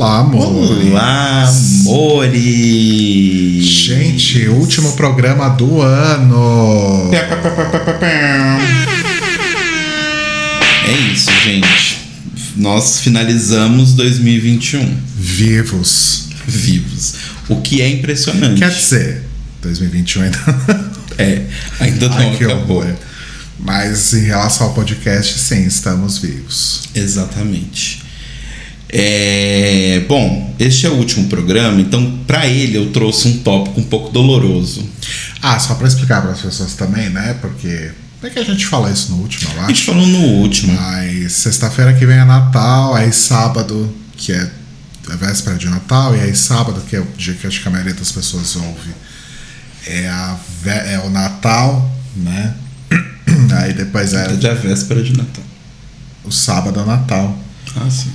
Olá, amor. Olá, amores! Gente, último programa do ano. É isso, gente. Nós finalizamos 2021 Vivos. vivos. O que é impressionante. Quer dizer, 2021 ainda. É, ainda não Ai, acabou. Mas em relação ao podcast, sim, estamos vivos. Exatamente. É, bom, este é o último programa, então para ele eu trouxe um tópico um pouco doloroso. Ah, só pra explicar para as pessoas também, né? Porque. É que a gente fala isso no último, eu A gente falou no último. Mas sexta-feira que vem é Natal, aí sábado, que é a véspera de Natal, e aí sábado, que é o dia que acho que a maioria das pessoas ouve, é, a é o Natal, né? Aí depois é É a véspera de Natal. o sábado é o Natal. Ah, sim.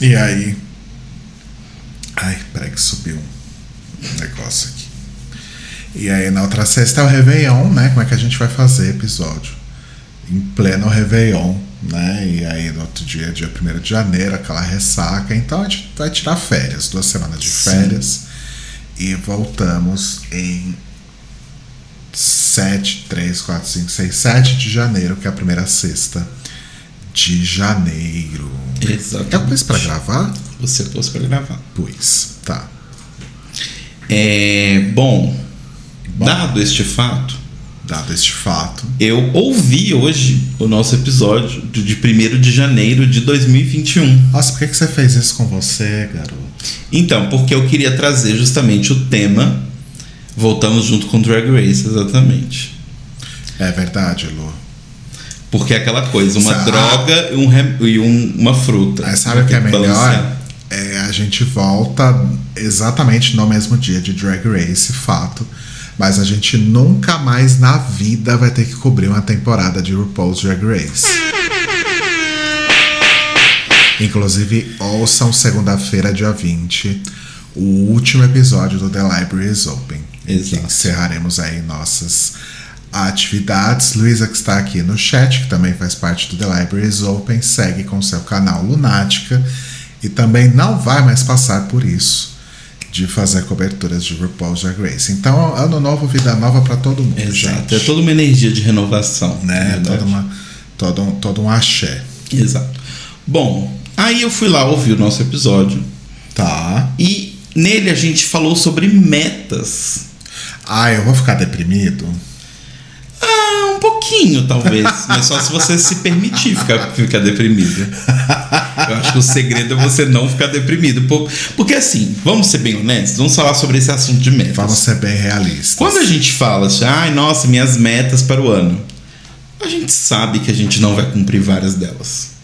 E aí. Ai, peraí que subiu um negócio aqui. E aí na outra sexta é o Réveillon, né? Como é que a gente vai fazer episódio? Em pleno Réveillon, né? E aí no outro dia, dia 1 de janeiro, aquela ressaca. Então a gente vai tirar férias, duas semanas de Sim. férias. E voltamos em 7, 3, 4, 5, 6, 7 de janeiro, que é a primeira sexta de janeiro. Exatamente. Eu pus pra gravar? Você pôs pra gravar. Pus, tá. É, bom, dado este fato, Dado este fato. eu ouvi hoje o nosso episódio de 1 de janeiro de 2021. Nossa, por que, que você fez isso com você, garoto? Então, porque eu queria trazer justamente o tema. Voltamos junto com Drag Race, exatamente. É verdade, Lu. Porque é aquela coisa, uma droga e, um rem- e um- uma fruta. Aí sabe o que é melhor? É a gente volta exatamente no mesmo dia de Drag Race, fato. Mas a gente nunca mais na vida vai ter que cobrir uma temporada de RuPaul's Drag Race. Inclusive, ouçam segunda-feira, dia 20, o último episódio do The Library is Open. Exato. encerraremos aí nossas atividades. Luísa, que está aqui no chat, que também faz parte do The Library is Open, segue com seu canal Lunática e também não vai mais passar por isso de fazer coberturas de RuPaul's Drag Race. Então, ano novo, vida nova para todo mundo, Exato. gente. É toda uma energia de renovação. né? Toda uma, todo, um, todo um axé. Exato. Bom, aí eu fui lá ouvir o nosso episódio Tá. e nele a gente falou sobre metas. Ah, eu vou ficar deprimido? Ah, um pouquinho, talvez. mas só se você se permitir ficar, ficar deprimido. Eu acho que o segredo é você não ficar deprimido. Por- Porque assim, vamos ser bem honestos, vamos falar sobre esse assunto de metas. Vamos ser bem realistas. Quando a gente fala assim, ai, nossa, minhas metas para o ano, a gente sabe que a gente não vai cumprir várias delas.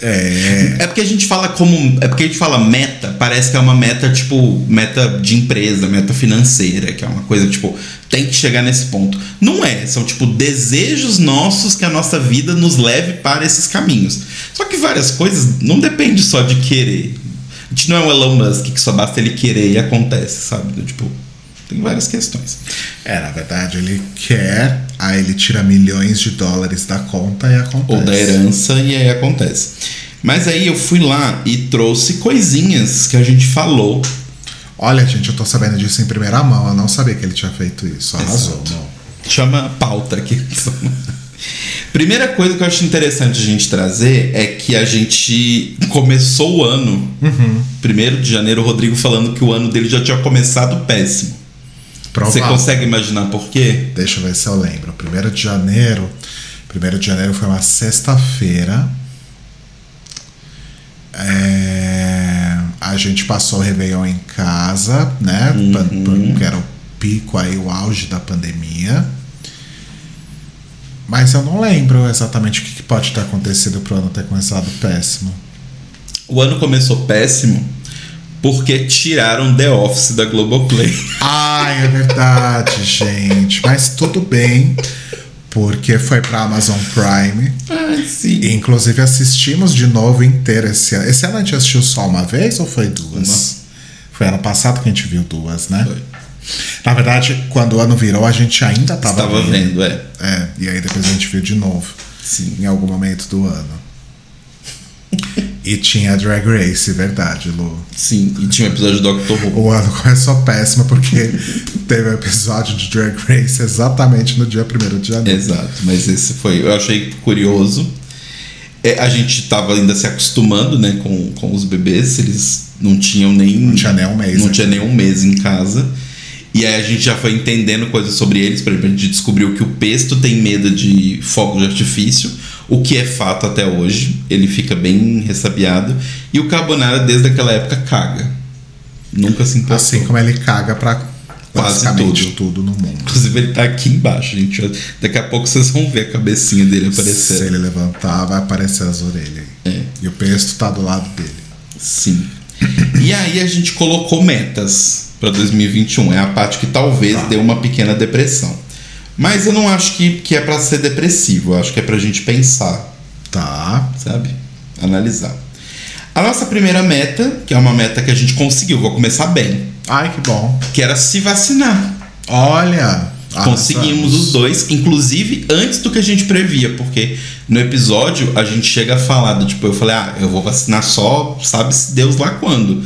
É. É porque a gente fala como. É porque a gente fala meta, parece que é uma meta, tipo, meta de empresa, meta financeira, que é uma coisa, tipo, tem que chegar nesse ponto. Não é, são, tipo, desejos nossos que a nossa vida nos leve para esses caminhos. Só que várias coisas não depende só de querer. A gente não é um Elon Musk que só basta ele querer e acontece, sabe? Tipo, tem várias questões. É, na verdade, ele quer, aí ele tira milhões de dólares da conta e acontece. ou da herança e aí acontece. Mas aí eu fui lá e trouxe coisinhas que a gente falou. Olha, gente, eu tô sabendo disso em primeira mão. Eu não sabia que ele tinha feito isso. Arrasou. Chama pauta aqui. Primeira coisa que eu acho interessante a gente trazer é que a gente começou o ano, primeiro de janeiro, o Rodrigo falando que o ano dele já tinha começado péssimo. Você Provável. consegue imaginar por quê? Deixa eu ver se eu lembro. Primeiro de janeiro. Primeiro de janeiro foi uma sexta-feira. É, a gente passou o Réveillon em casa, né? Uhum. Que era o pico aí, o auge da pandemia. Mas eu não lembro exatamente o que que pode ter acontecido pro ano ter começado péssimo. O ano começou péssimo porque tiraram The Office da Globoplay. Ai, é verdade, gente. Mas tudo bem, porque foi pra Amazon Prime. Ai, sim. E, inclusive assistimos de novo inteiro esse ano. Esse ano a gente assistiu só uma vez ou foi duas? Foi ano passado que a gente viu duas, né? Foi. Na verdade, quando o ano virou, a gente ainda tava Estava vendo, é. É, e aí depois a gente viu de novo. Sim. Em algum momento do ano. E tinha Drag Race, verdade, Lu. Sim, e tinha um episódio do Doctor Who. O ano começou péssimo porque teve um episódio de Drag Race exatamente no dia 1 de janeiro. Exato, mas esse foi. Eu achei curioso. É, a gente estava ainda se acostumando né, com, com os bebês, eles não tinham nem. Não tinha nem um mês. Não né? tinha nem um mês em casa. E aí a gente já foi entendendo coisas sobre eles. Por exemplo, a gente descobriu que o pesto tem medo de fogo de artifício, o que é fato até hoje. Ele fica bem ressabiado. E o carbonara, desde aquela época, caga. Nunca se importou. Assim como ele caga pra Quase tudo. tudo no mundo. Inclusive, ele tá aqui embaixo, gente. Daqui a pouco vocês vão ver a cabecinha dele Se aparecer. ele levantar, vai aparecer as orelhas. aí. É. E o pesto tá do lado dele. Sim. E aí a gente colocou metas para 2021. É a parte que talvez Tá. dê uma pequena depressão. Mas eu não acho que, que é para ser depressivo. Eu acho que é pra gente pensar, Tá. sabe? Analisar. A nossa primeira meta, que é uma meta que a gente conseguiu, vou começar bem, Ai, que bom. que era se vacinar. Olha. Conseguimos os dois, inclusive antes do que a gente previa, porque no episódio a gente chega a falar do tipo, eu falei, ah, eu vou vacinar só, sabe-se Deus lá quando.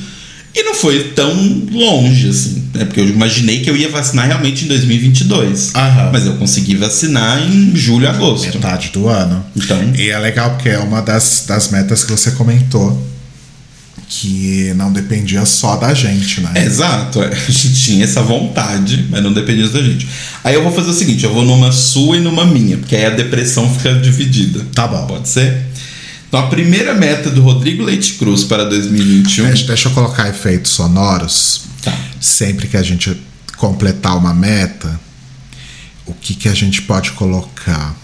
E não foi tão longe assim, né? Porque eu imaginei que eu ia vacinar realmente em 2022. Aham. Mas eu consegui vacinar em julho, agosto. Metade do ano. Então, E é legal porque é uma das, das metas que você comentou. Que não dependia só da gente, né? exato, a gente tinha essa vontade, mas não dependia da gente. Aí eu vou fazer o seguinte, eu vou numa sua e numa minha, porque aí a depressão fica dividida. Tá bom. Pode ser? Então a primeira meta do Rodrigo Leite Cruz para 2021. Deixa, deixa eu colocar efeitos sonoros. Tá. Sempre que a gente completar uma meta, o que, que a gente pode colocar?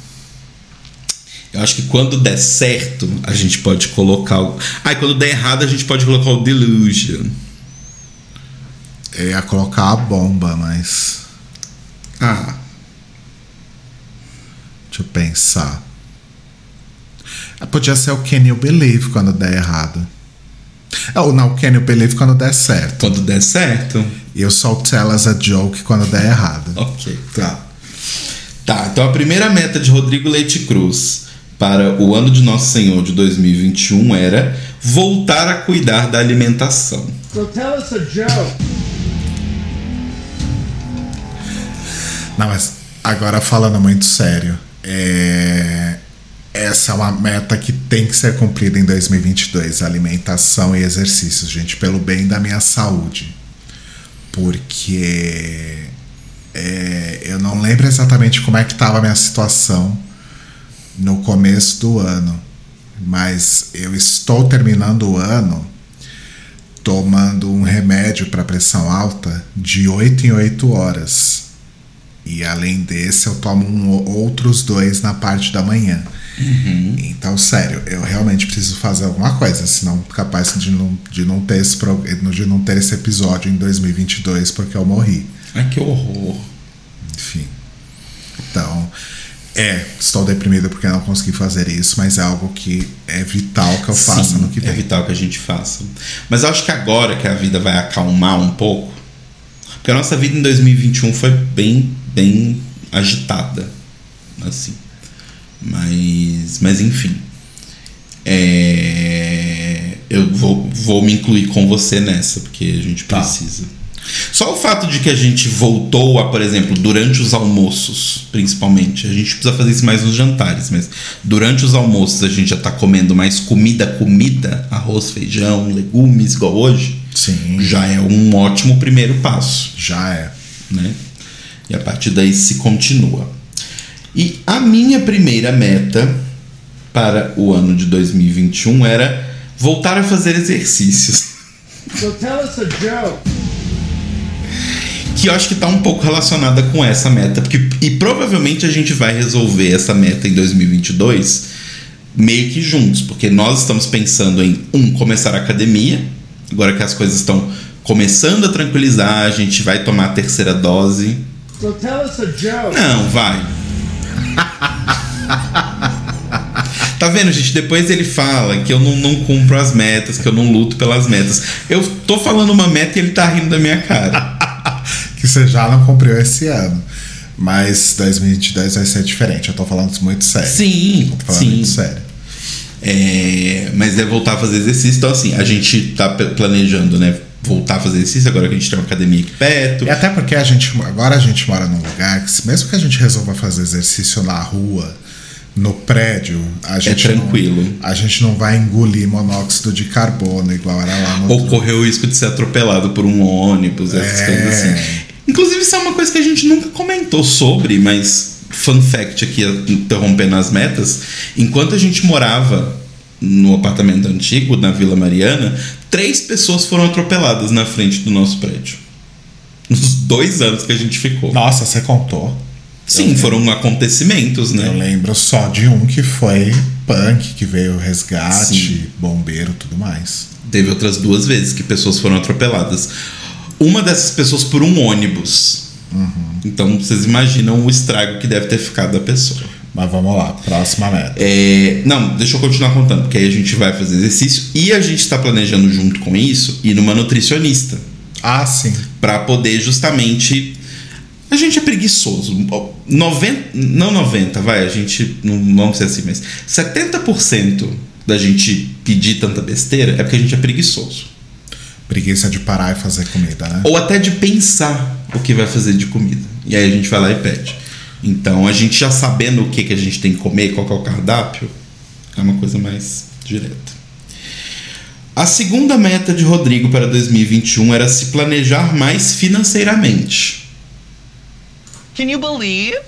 Eu acho que quando der certo, a gente pode colocar o. Ah, e quando der errado, a gente pode colocar o Delusion. Eu ia colocar a bomba, mas. Ah. Deixa eu pensar. Podia ser o Can You Believe quando der errado. Ah, Ou não, o Can You Believe quando der certo. Quando der certo. E eu só Tell as a Joke quando der errado. Ok. Tá. Tá, então a primeira meta de Rodrigo Leite Cruz para o ano de Nosso Senhor de 2021 era voltar a cuidar da alimentação. So tell us a joke. Não, mas agora falando muito sério, é... essa é uma meta que tem que ser cumprida em 2022, alimentação e exercícios, gente, pelo bem da minha saúde. Porque é, eu não lembro exatamente como é que estava a minha situação no começo do ano, mas eu estou terminando o ano tomando um remédio para pressão alta de 8 em 8 horas. E além desse, eu tomo um, outros dois na parte da manhã. Então, sério, eu realmente preciso fazer alguma coisa, senão capaz de não, de não, ter, esse, de não ter esse episódio em 2022 porque eu morri. Ai, que horror. Enfim. Então, é, estou deprimido porque não consegui fazer isso, mas é algo que é vital que eu faça Sim, no que é vem. vital que a gente faça. Mas eu acho que agora que a vida vai acalmar um pouco, porque a nossa vida em 2021 foi bem, bem agitada, assim. Mas, mas enfim, É, eu vou, vou me incluir com você nessa, porque a gente Tá. precisa. Só o fato de que a gente voltou a, por exemplo, durante os almoços, principalmente, a gente precisa fazer isso mais nos jantares, mas durante os almoços a gente já tá comendo mais comida, comida, arroz, feijão, legumes, igual hoje, Sim, já é um ótimo primeiro passo, já é. né? E a partir daí se continua. E a minha primeira meta para o ano de 2021 era voltar a fazer exercícios. So tell us a joke. que eu acho que tá um pouco relacionada com essa meta, porque e provavelmente a gente vai resolver essa meta em 2022 meio que juntos, porque nós estamos pensando em um começar a academia, agora que as coisas estão começando a tranquilizar, a gente vai tomar a terceira dose. So tell us a joke. Não, vai. Tá vendo, gente? Depois ele fala que eu não, não cumpro as metas, que eu não luto pelas metas. Eu tô falando uma meta e ele tá rindo da minha cara. que você já não cumpriu esse ano. Mas 2022 vai ser diferente. Eu tô falando isso muito sério. Sim, Tô falando sim. muito sério. É, mas é voltar a fazer exercício. Então, assim, a gente tá planejando, né? Voltar a fazer exercício agora que a gente tem uma academia aqui perto. E até porque a gente agora a gente mora num lugar que, mesmo que a gente resolva fazer exercício na rua, no prédio, a gente É tranquilo. Não, a gente não vai engolir monóxido de carbono igual era lá no Ou correr o risco de ser atropelado por um ônibus, essas É. coisas assim. Inclusive, isso é uma coisa que a gente nunca comentou sobre, mas fun fact aqui, interrompendo as metas, enquanto a gente morava no apartamento antigo, na Vila Mariana, três pessoas foram atropeladas na frente do nosso prédio. Nos dois anos que a gente ficou. Nossa, você contou. Sim, foram acontecimentos, Eu né? lembro só de um que foi punk, que veio resgate, Sim. bombeiro tudo mais. Teve outras duas vezes que pessoas foram atropeladas. Uma dessas pessoas por um ônibus. Então vocês imaginam o estrago que deve ter ficado da pessoa. Mas vamos lá, próxima meta. É, não, deixa eu continuar contando, porque aí a gente vai fazer exercício e a gente está planejando junto com isso ir numa nutricionista Ah, sim. para poder justamente. A gente é preguiçoso. 90, não 90, vai, a gente. Não vamos ser assim, mas 70% da gente pedir tanta besteira é porque a gente é preguiçoso. Preguiça de parar e fazer comida, né? Ou até de pensar o que vai fazer de comida. E aí a gente vai lá e pede. Então a gente já sabendo o que, que a gente tem que comer, qual que é o cardápio, é uma coisa mais direta. A segunda meta de Rodrigo para 2021 era se planejar mais financeiramente. Can you believe?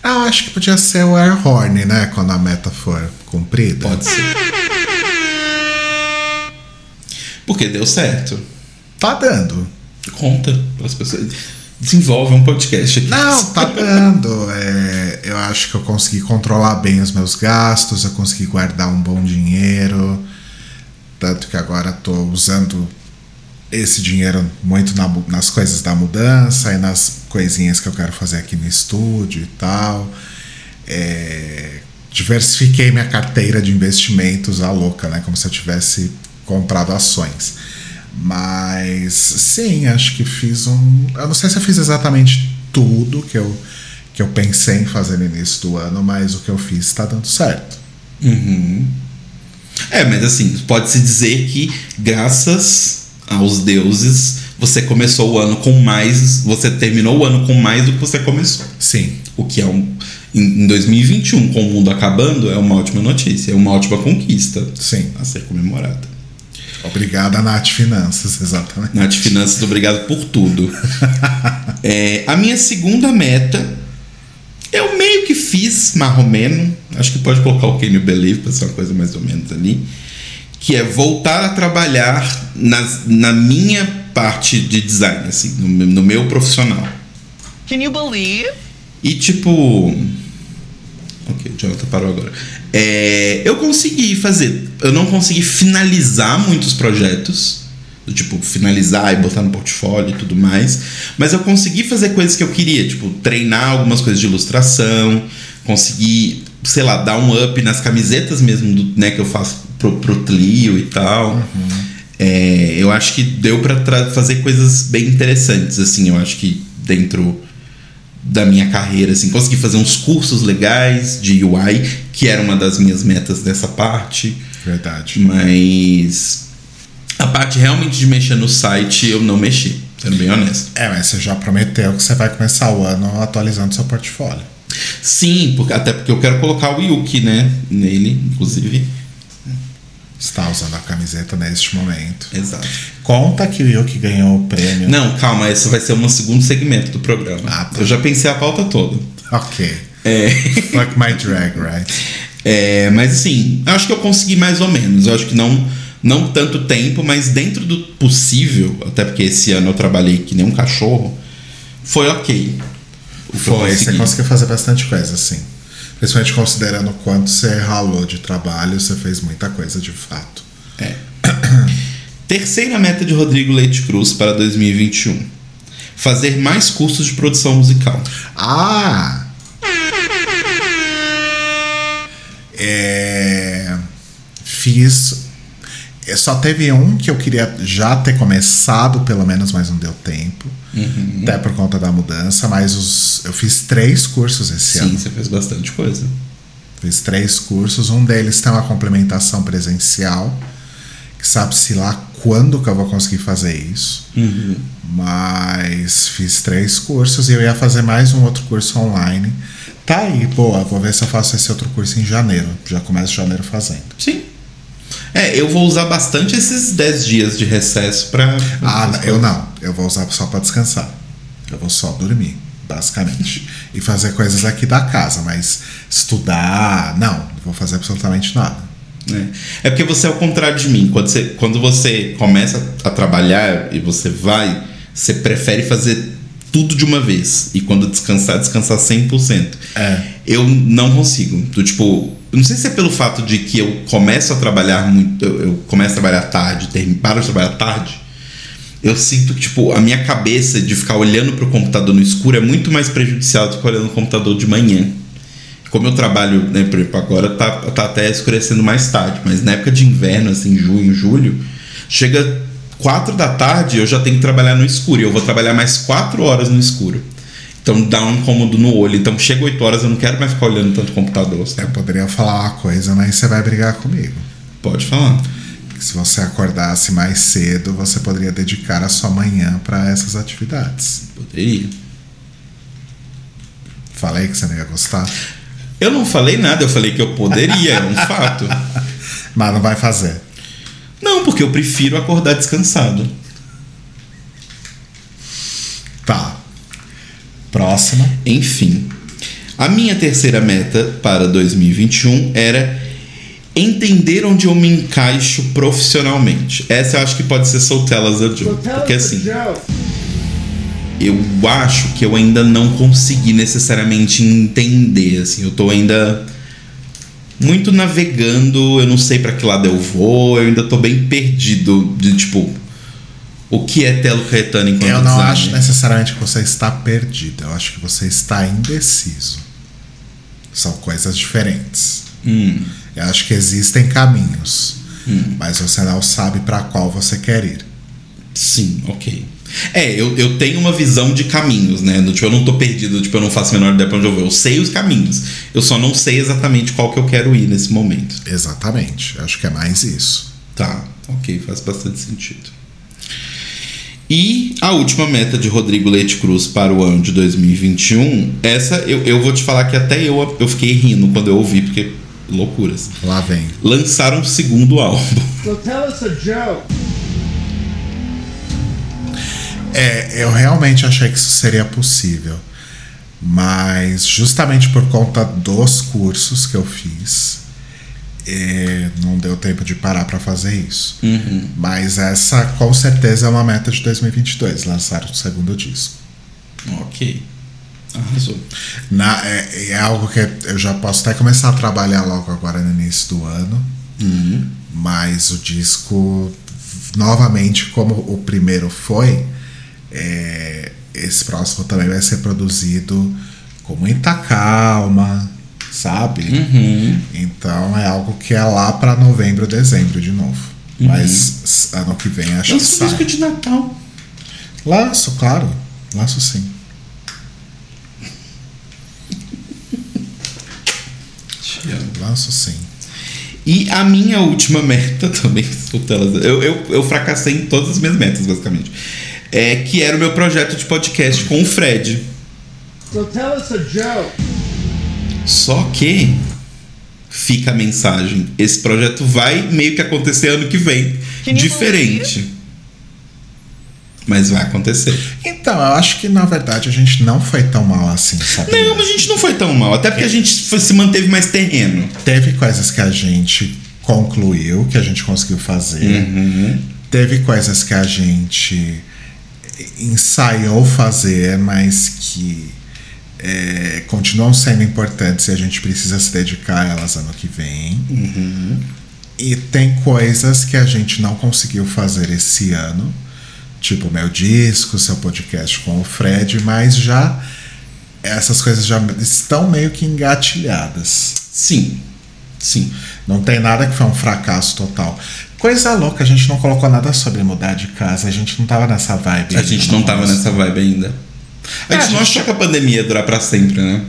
Ah, acho que podia ser o air horn, né? Quando a meta for cumprida. Pode ser. Porque deu certo. Tá dando. Conta para as pessoas. Desenvolve um podcast aqui. Não, tá dando. É, eu acho que eu consegui controlar bem os meus gastos, eu consegui guardar um bom dinheiro. Tanto que agora tô usando esse dinheiro muito na nas coisas da mudança e nas coisinhas que eu quero fazer aqui no estúdio e tal. É, diversifiquei minha carteira de investimentos à louca, né? Como se eu tivesse comprado ações. Mas sim, acho que fiz um. Eu não sei se eu fiz exatamente tudo que eu, que eu pensei em fazer no início do ano, mas o que eu fiz está dando certo. Uhum. É, mas assim, pode-se dizer que graças aos deuses você começou o ano com mais. Você terminou o ano com mais do que você começou. Sim. O que é um. Em em 2021, com o mundo acabando, é uma ótima notícia, é uma ótima conquista Sim. a ser comemorada. Obrigada, Nath Finanças, exatamente. Nath Finanças, obrigado por tudo. É, a minha segunda meta, eu meio que fiz, menos. Acho que pode colocar o Can You Believe para ser uma coisa mais ou menos ali. Que é voltar a trabalhar nas, na minha parte de design, assim, no, meu- no meu profissional. Can you believe? E tipo. Ok, o Jonathan parou agora. É, eu consegui fazer. Eu não consegui finalizar muitos projetos. do Tipo, finalizar e botar no portfólio e tudo mais. Mas eu consegui fazer coisas que eu queria. Tipo, treinar algumas coisas de ilustração. Consegui, sei lá, dar um up nas camisetas mesmo do, né, que eu faço pro, pro Tlio e tal. É, eu acho que deu pra tra- fazer coisas bem interessantes, assim. Eu acho que dentro da minha carreira, assim, consegui fazer uns cursos legais de UI, que era uma das minhas metas dessa parte, Verdade. mas a parte realmente de mexer no site eu não mexi, sendo bem honesto. É, mas você já prometeu que você vai começar o ano atualizando seu portfólio. Sim, porque, até porque eu quero colocar o Yuki, né, nele, inclusive. Está usando a camiseta neste momento. Exato. Conta que o Yuki ganhou o prêmio. Não, calma, esse vai ser um segundo segmento do programa. Ah, tá. Eu já pensei a pauta toda. Ok. É. Fuck my drag, right? É, mas assim, acho que eu consegui mais ou menos. Eu acho que não, não tanto tempo, mas dentro do possível, até porque esse ano eu trabalhei que nem um cachorro, foi ok. O que eu Foi, você consegui. conseguiu fazer bastante coisa, assim. Principalmente considerando o quanto você ralou de trabalho, você fez muita coisa de fato. É. Terceira meta de Rodrigo Leite Cruz para 2021. Fazer mais cursos de produção musical. Ah! É, fiz. É, Só teve um que eu queria já ter começado, pelo menos, mas não deu tempo. Até por conta da mudança, mas os, eu fiz três cursos esse Sim, ano. você fez bastante coisa. Fiz três cursos. Um deles tem uma complementação presencial, que sabe-se lá quando que eu vou conseguir fazer isso. Mas fiz três cursos e eu ia fazer mais um outro curso online. Tá aí, boa. Vou ver se eu faço esse outro curso em janeiro. Já começo janeiro fazendo. Sim. É, eu vou usar bastante esses 10 dias de recesso pra. Ah, não, eu não. Eu vou usar só pra descansar. Eu vou só dormir, basicamente. e fazer coisas aqui da casa, mas estudar, não. Não vou fazer absolutamente nada. É. É porque você é o contrário de mim. Quando você, quando você começa a trabalhar e você vai, você prefere fazer tudo de uma vez. E quando descansar, descansar 100%. É. Eu não consigo. Do tipo, não sei se é pelo fato de que eu começo a trabalhar muito, eu, eu começo a trabalhar tarde, termino, paro de trabalhar tarde. Eu sinto que, tipo, a minha cabeça de ficar olhando pro computador no escuro é muito mais prejudicial do que olhando no computador de manhã. Como eu trabalho, né, por exemplo, agora tá, tá até escurecendo mais tarde, mas na época de inverno, assim, junho, julho, chega quatro da tarde eu já tenho que trabalhar no escuro. E eu vou trabalhar mais quatro horas no escuro. Então dá um incômodo no olho. Então chega 8 horas, eu não quero mais ficar olhando tanto computador. sabe? Eu poderia falar uma coisa, mas você vai brigar comigo. Pode falar. Se você acordasse mais cedo, você poderia dedicar a sua manhã para essas atividades. Poderia. Falei que você não ia gostar, Eu não falei nada, eu falei que eu poderia, é um fato. mas não vai fazer. Não, porque eu prefiro acordar descansado. Tá. Próxima. Enfim, a minha terceira meta para 2021 era entender onde eu me encaixo profissionalmente. Essa eu acho que pode ser So Tell Us a So Joke. tell Porque assim, eu acho que eu ainda não consegui necessariamente entender, assim, eu tô ainda muito navegando, eu não sei pra que lado eu vou, eu ainda tô bem perdido de tipo o que é Telo Caetano enquanto Eu não designer. acho necessariamente que você está perdido. Eu acho que você está indeciso. São coisas diferentes. Hum, Eu acho que existem caminhos, mas você não sabe para qual você quer ir. sim, ok. É, eu, eu tenho uma visão de caminhos, né? Do, tipo, eu não tô perdido, tipo, eu não faço a menor ideia pra onde eu vou. Eu sei os caminhos. Eu só não sei exatamente qual que eu quero ir nesse momento. Exatamente. Acho que é mais isso. Tá, ok, faz bastante sentido. E a última meta de Rodrigo Leite Cruz para o ano de 2021, essa eu, eu vou te falar que até eu, eu fiquei rindo quando eu ouvi, porque loucuras. Lá vem. Lançaram um segundo álbum. So tell us a joke. É, eu realmente achei que isso seria possível. Mas justamente por conta dos cursos que eu fiz, é, não deu tempo de parar para fazer isso. Mas essa com certeza é uma meta de 2022, lançar o segundo disco. ok. Arrasou. Na, é, é algo que eu já posso até começar a trabalhar logo agora no início do ano. Mas o disco, novamente, como o primeiro foi, é, esse próximo também vai ser produzido com muita calma, sabe? Então é algo que é lá para novembro, dezembro de novo. Mas s- ano que vem acho que Lança um sai. disco de Natal. Laço, claro. Laço sim. Lanço sim. E a minha última meta também, eu, eu, eu fracassei em todas as minhas metas, basicamente. É que era o meu projeto de podcast com o Fred. So tell us a joke. Só que fica a mensagem: esse projeto vai meio que acontecer ano que vem. You Diferente. Mas vai acontecer. Então, eu acho que na verdade a gente não foi tão mal assim, sabe? Não, mas a gente não foi tão mal. Até porque a gente foi- se manteve mais terreno. Teve coisas que a gente concluiu, que a gente conseguiu fazer. Teve coisas que a gente ensaiou fazer, mas que é, continuam sendo importantes e a gente precisa se dedicar a elas ano que vem. E tem coisas que a gente não conseguiu fazer esse ano, tipo meu disco, seu podcast com o Fred, mas já essas coisas já estão meio que engatilhadas. Sim. Sim. Não tem nada que foi um fracasso total. Coisa louca, a gente não colocou nada sobre mudar de casa, a gente não tava nessa vibe. A gente não tava nessa vibe ainda. A É, gente a não gente- achou que a pandemia ia durar pra sempre, né?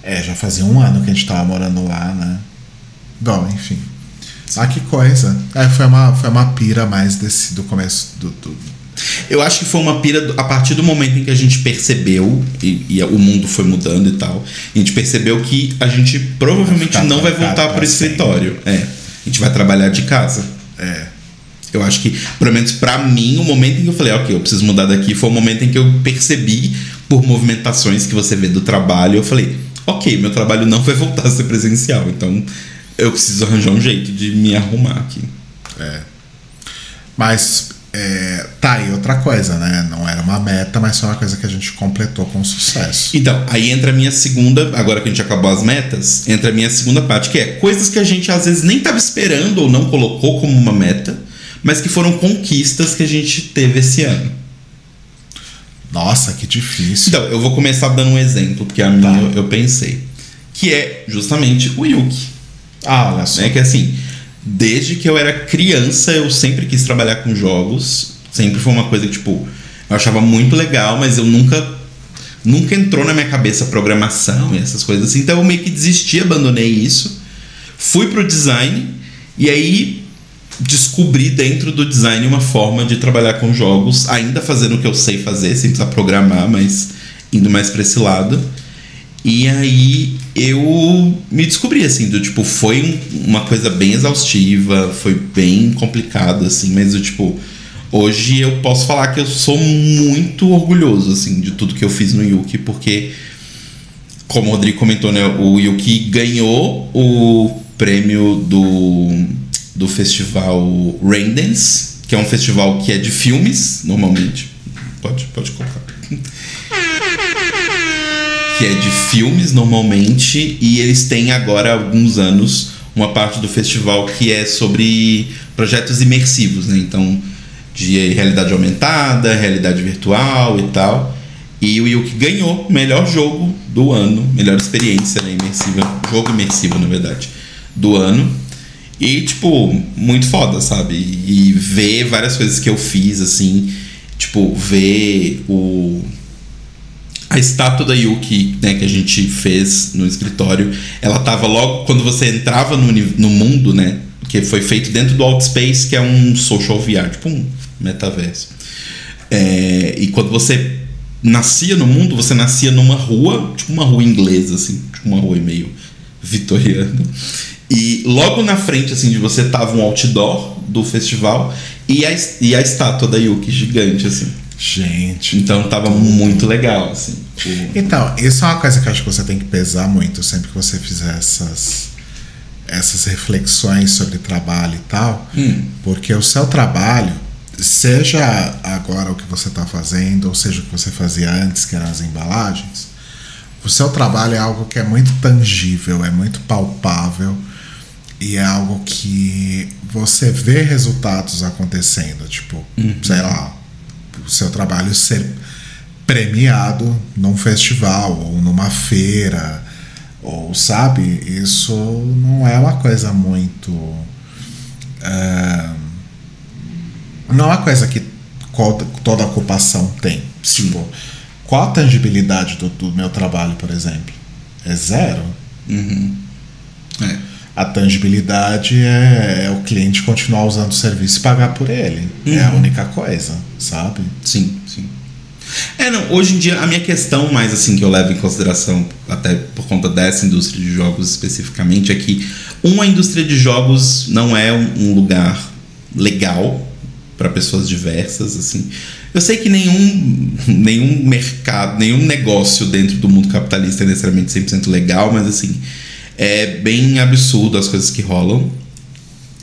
É, já fazia um ano que a gente tava morando lá, né? Bom, enfim. Ah, que coisa. É, foi uma, foi uma pira mais desse, do começo do, do- Eu acho que foi uma pira a partir do momento em que a gente percebeu, e, e o mundo foi mudando e tal, e a gente percebeu que a gente provavelmente Vai não vai voltar para o escritório. É. A gente vai trabalhar de casa. É. Eu acho que, pelo menos pra mim, o momento em que eu falei, ok, eu preciso mudar daqui, foi o momento em que eu percebi, por movimentações que você vê do trabalho, eu falei, ok, meu trabalho não vai voltar a ser presencial, então eu preciso arranjar um jeito de me arrumar aqui. É. Mas é, tá aí outra coisa, né? Não era uma meta, mas foi uma coisa que a gente completou com sucesso. Então, aí entra a minha segunda, agora que a gente acabou as metas, entra a minha segunda parte, que é coisas que a gente às vezes nem estava esperando ou não colocou como uma meta, mas que foram conquistas que a gente teve esse ano. Nossa, que difícil. Então, eu vou começar dando um exemplo, porque a minha eu, eu pensei. Que é justamente o Yuki. Ah, olha só. Né? Que assim, desde que eu era criança, eu sempre quis trabalhar com jogos. Sempre foi uma coisa que, tipo, eu achava muito legal, mas eu nunca. Nunca entrou na minha cabeça programação e essas coisas assim. Então eu meio que desisti, abandonei isso. Fui pro design e aí descobri dentro do design uma forma de trabalhar com jogos, ainda fazendo o que eu sei fazer, sem precisar programar, mas indo mais para esse lado. E aí eu me descobri assim, do tipo, foi um- uma coisa bem exaustiva, foi bem complicado assim, mas do tipo, hoje eu posso falar que eu sou muito orgulhoso assim de tudo que eu fiz no Yuki, porque como o Rodrigo comentou, né, o Yuki ganhou o prêmio do, do festival Raindance, que é um festival que é de filmes, normalmente. Pode, pode colocar. Que é de filmes, normalmente, e eles têm agora, há alguns anos, uma parte do festival que é sobre projetos imersivos, né? Então, de realidade aumentada, realidade virtual e tal. E o Yuki ganhou o melhor jogo do ano, melhor experiência né, imersiva, jogo imersivo na verdade, do ano. E, tipo, muito foda, sabe? E ver várias coisas que eu fiz, assim, tipo, ver o. A estátua da Yuki, né, que a gente fez no escritório, ela tava logo quando você entrava no, no mundo, né? Que foi feito dentro do Outspace, que é um social VR, tipo um metaverso. É, e quando você nascia no mundo, você nascia numa rua, tipo uma rua inglesa, assim, tipo uma rua meio vitoriana. E logo na frente, assim, de você tava um outdoor do festival e a, e a estátua da Yuki gigante, assim. Gente. Então tava muito legal, assim. Então, isso é uma coisa que eu acho que você tem que pesar muito sempre que você fizer essas, essas reflexões sobre trabalho e tal. Hum. Porque o seu trabalho, seja agora o que você está fazendo, ou seja o que você fazia antes, que eram as embalagens, o seu trabalho é algo que é muito tangível, é muito palpável e é algo que você vê resultados acontecendo. Tipo, sei lá, o seu trabalho ser premiado num festival ou numa feira, ou sabe, isso não é uma coisa muito. ah, não é uma coisa que toda ocupação tem. Tipo, qual a tangibilidade do, do meu trabalho, por exemplo? É zero. É. A tangibilidade é, é o cliente continuar usando o serviço e pagar por ele. É a Uhum. única coisa, sabe? Sim, sim. É, não, hoje em dia a minha questão mais assim que eu levo em consideração, até por conta dessa indústria de jogos especificamente, é que uma indústria de jogos não é um, lugar legal para pessoas diversas, assim. Eu sei que nenhum, nenhum mercado, nenhum negócio dentro do mundo capitalista é necessariamente 100% legal, mas assim, é bem absurdo as coisas que rolam.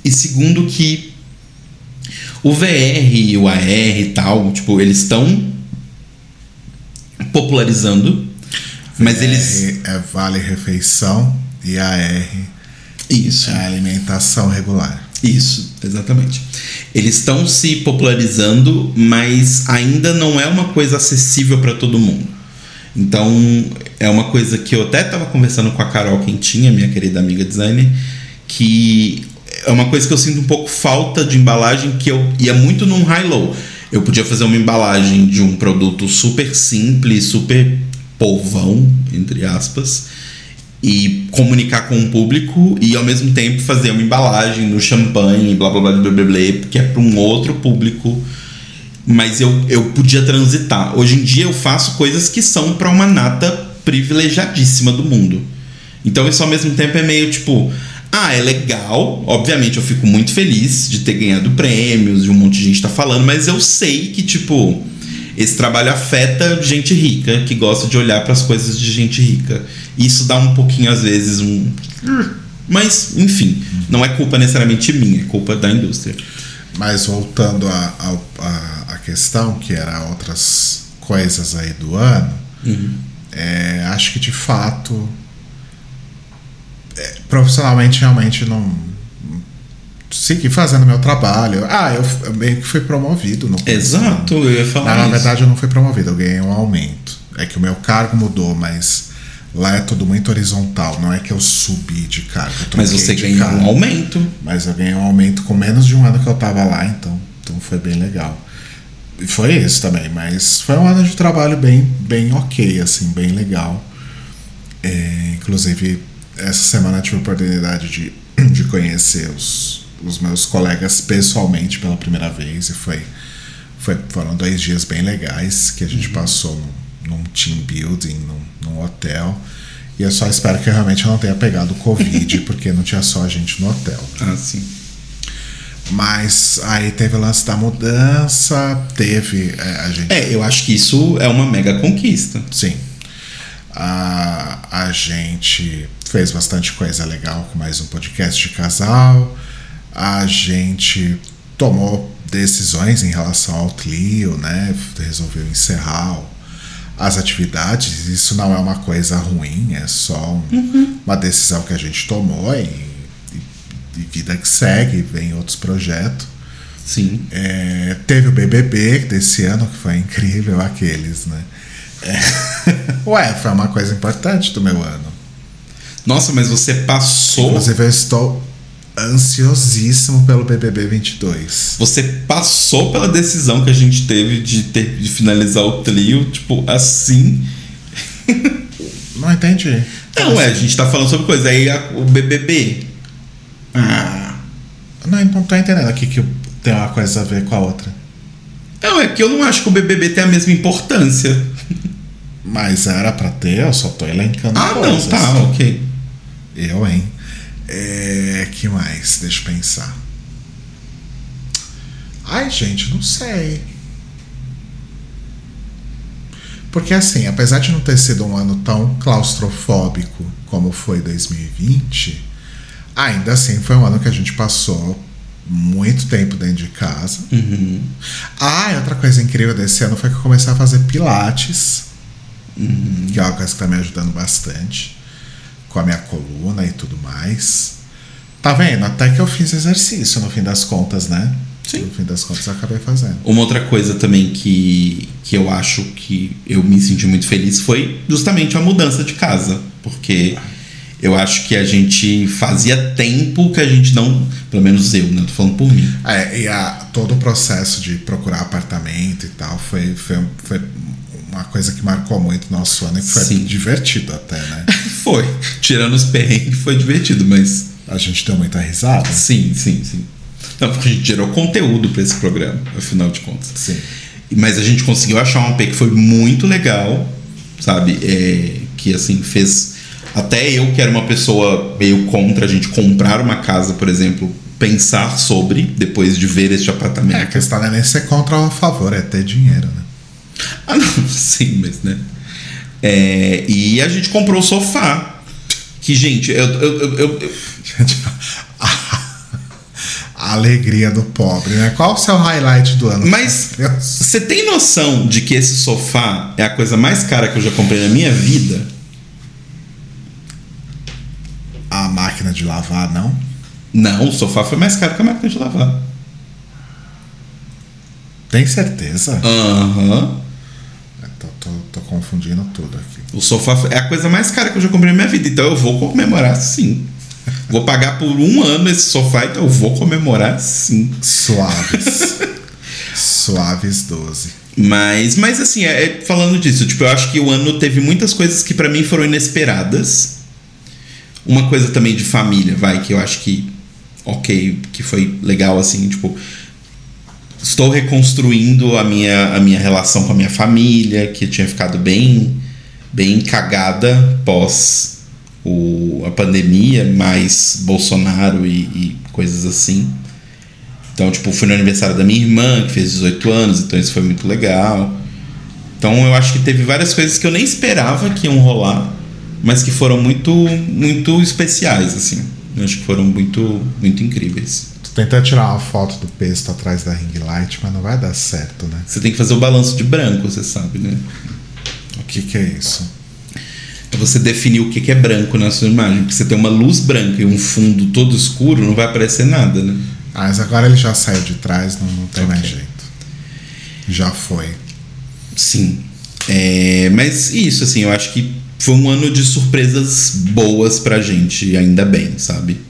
E segundo que o VR e o AR e tal, tipo, eles estão popularizando, mas eles. R é vale refeição e a R Isso. é alimentação regular. Isso, exatamente. Eles estão se popularizando, mas ainda não é uma coisa acessível para todo mundo. Então, é uma coisa que eu até estava conversando com a Carol Quentinha, minha querida amiga designer, que é uma coisa que eu sinto um pouco falta de embalagem, que eu ia muito num high-low. Eu podia fazer uma embalagem de um produto super simples, super polvão, entre aspas, e comunicar com o público e ao mesmo tempo fazer uma embalagem no champanhe, blá blá blá blá blá, blá que é para um outro público. Mas eu, eu podia transitar. Hoje em dia eu faço coisas que são para uma nata privilegiadíssima do mundo. Então isso ao mesmo tempo é meio tipo, ah, é legal. Obviamente eu fico muito feliz de ter ganhado prêmios, de um monte de gente tá falando, mas eu sei que tipo esse trabalho afeta gente rica que gosta de olhar para as coisas de gente rica. Isso dá um pouquinho às vezes um mas, enfim, não é culpa necessariamente minha, é culpa da indústria. Mas voltando à questão, que era outras coisas aí do ano, Uhum. é, acho que de fato, é, profissionalmente, realmente não. Segui fazendo meu trabalho. Ah, eu, eu meio que fui promovido no. Exato, eu ia falar Na, na isso. verdade, eu não fui promovido, eu ganhei um aumento. É que o meu cargo mudou, mas lá é tudo muito horizontal. Não é que eu subi de cargo. Mas você ganhou um aumento. Mas eu ganhei um aumento com menos de um ano que eu tava lá, então, então foi bem legal. E foi isso também, mas foi um ano de trabalho bem, bem ok, assim, bem legal. É, inclusive, essa semana eu tive a oportunidade de, de conhecer os, os meus colegas pessoalmente pela primeira vez e foi, foi, foram dois dias bem legais que a gente passou num, num team building, num, num hotel. E eu só espero que realmente eu não tenha pegado Covid, porque não tinha só a gente no hotel. Ah, sim. Mas aí teve o lance da mudança, teve é, a gente. É, eu acho que isso é uma mega conquista. Sim. A, a gente fez bastante coisa legal com mais um podcast de casal. A gente tomou decisões em relação ao Clio, né? Resolveu encerrar as atividades. Isso não é uma coisa ruim, é só um- uma decisão que a gente tomou e, e, e vida que segue, vem outros projetos. Sim. É, teve o BBB desse ano, que foi incrível, aqueles, né? É. Ué, foi uma coisa importante do meu ano. Nossa, mas você passou. Inclusive, eu estou ansiosíssimo pelo BBB 22. Você passou pela decisão que a gente teve de, ter, de finalizar o trio, tipo, assim. Não entendi. Não, é, a gente tá falando sobre coisa. Aí a- o BBB. Ah. Não, não tô entendendo aqui que tem uma coisa a ver com a outra. Não, é que eu não acho que o BBB tem a mesma importância. Mas era pra ter, eu só tô elencando Ah, não, tá, ok. Eu, hein? É, que mais? Deixa eu pensar. Ai, gente, não sei. Porque assim, apesar de não ter sido um ano tão claustrofóbico como foi 2020, ainda assim foi um ano que a gente passou muito tempo dentro de casa. Uhum. Ah, e outra coisa incrível desse ano foi que eu comecei a fazer pilates, que é uma coisa que tá me ajudando bastante, com a minha coluna e tudo mais. Tá vendo? Até que eu fiz exercício no fim das contas, né? Sim. No fim das contas eu acabei fazendo. Uma outra coisa também que, que eu acho que eu me senti muito feliz foi justamente a mudança de casa. Porque eu acho que a gente fazia tempo que a gente não. Pelo menos eu, né? Tô falando por mim. É, e a, todo o processo de procurar apartamento e tal foi, foi, foi uma coisa que marcou muito o nosso ano e foi Sim. divertido até, né? Foi. Tirando os perrengues, foi divertido, mas. A gente deu muita risada. Sim, sim, sim. Não, porque a gente gerou conteúdo para esse programa, afinal de contas. Sim. Mas a gente conseguiu achar um AP que foi muito legal, sabe? É, que assim fez. Até eu, que era uma pessoa meio contra a gente comprar uma casa, por exemplo, pensar sobre, depois de ver este É, a apartamento. questão não é nem ser contra ou a favor, é ter dinheiro, né? Ah, não, sim, mas né? É, e a gente comprou o sofá. Que, gente, eu, eu, eu- eu- Gente, a, alegria do pobre, né? Qual o seu highlight do ano? Mas você tem noção de que esse sofá é a coisa mais cara que eu já comprei na minha vida? A máquina de lavar, não? Não, o sofá foi mais caro que a máquina de lavar. Tem certeza? Aham. Tô, tô- tô confundindo tudo aqui. O sofá é a coisa mais cara que eu já comprei na minha vida, então eu vou comemorar sim. Vou pagar por um ano esse sofá, então eu vou comemorar sim. Suaves. Suaves 12. Mas, mas assim, é, é- falando disso, tipo, eu acho que o ano teve muitas coisas que pra mim foram inesperadas. Uma coisa também de família, vai, que eu acho que ok, que foi legal assim, tipo, estou reconstruindo a minha, a minha relação com a minha família, que tinha ficado bem bem cagada pós o, a pandemia, mais Bolsonaro e, e coisas assim. Então, tipo, fui no aniversário da minha irmã, que fez 18 anos, então isso foi muito legal. Então, eu acho que teve várias coisas que eu nem esperava que iam rolar, mas que foram muito muito especiais, assim. Eu acho que foram muito muito incríveis. Tu tenta tirar uma foto do pesto atrás da ring light, mas não vai dar certo, né? Você tem que fazer o balanço de branco, você sabe, né? O que que é isso? É você definir o que que é branco na sua imagem. Porque você tem uma luz branca e um fundo todo escuro, não vai aparecer nada, né? Ah, mas agora ele já saiu de trás, não, não tem mais Ok. jeito. Já foi. Sim. É, mas isso, assim, eu acho que foi um ano de surpresas boas pra gente, ainda bem, sabe?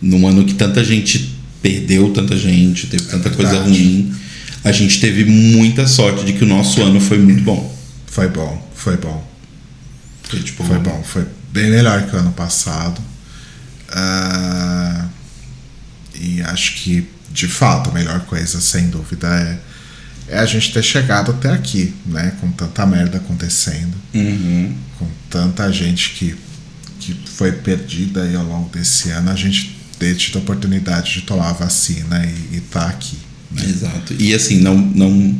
Num ano que tanta gente perdeu, tanta gente, teve tanta coisa É verdade. ruim. A gente teve muita sorte de que o nosso ano foi muito bom. Foi bom, foi bom. Foi, tipo, Foi bom, foi bem melhor que o ano passado. Ah, e acho que, de fato, a melhor coisa, sem dúvida, é, é a gente ter chegado até aqui, né? Com tanta merda acontecendo, Uhum. com tanta gente que, que foi perdida aí ao longo desse ano, a gente ter tido a oportunidade de tomar a vacina e, e tá aqui. Né? Exato. E assim, não, não,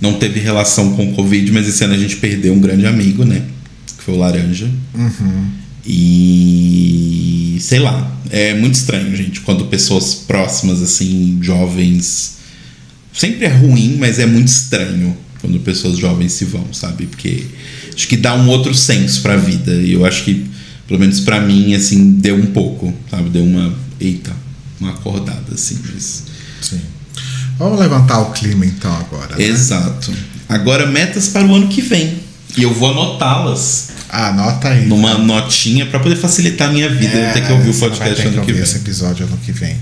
não teve relação com o Covid, mas esse ano a gente perdeu um grande amigo, né? Que foi o Laranja. Uhum. E sei lá, é muito estranho, gente, quando pessoas próximas, assim, jovens. Sempre é ruim, mas é muito estranho quando pessoas jovens se vão, sabe? Porque acho que dá um outro senso pra vida. E eu acho que, pelo menos pra mim, assim, deu um pouco, sabe? Deu uma. Eita, uma acordada, assim. Mas... Sim. Vamos levantar o clima então agora. né? Exato. Agora, metas para o ano que vem. E eu vou anotá-las Ah, anota aí. numa notinha pra poder facilitar a minha vida. eu vou ter que ouvir o É, podcast que ano que ouvir vem. esse episódio ano que vem.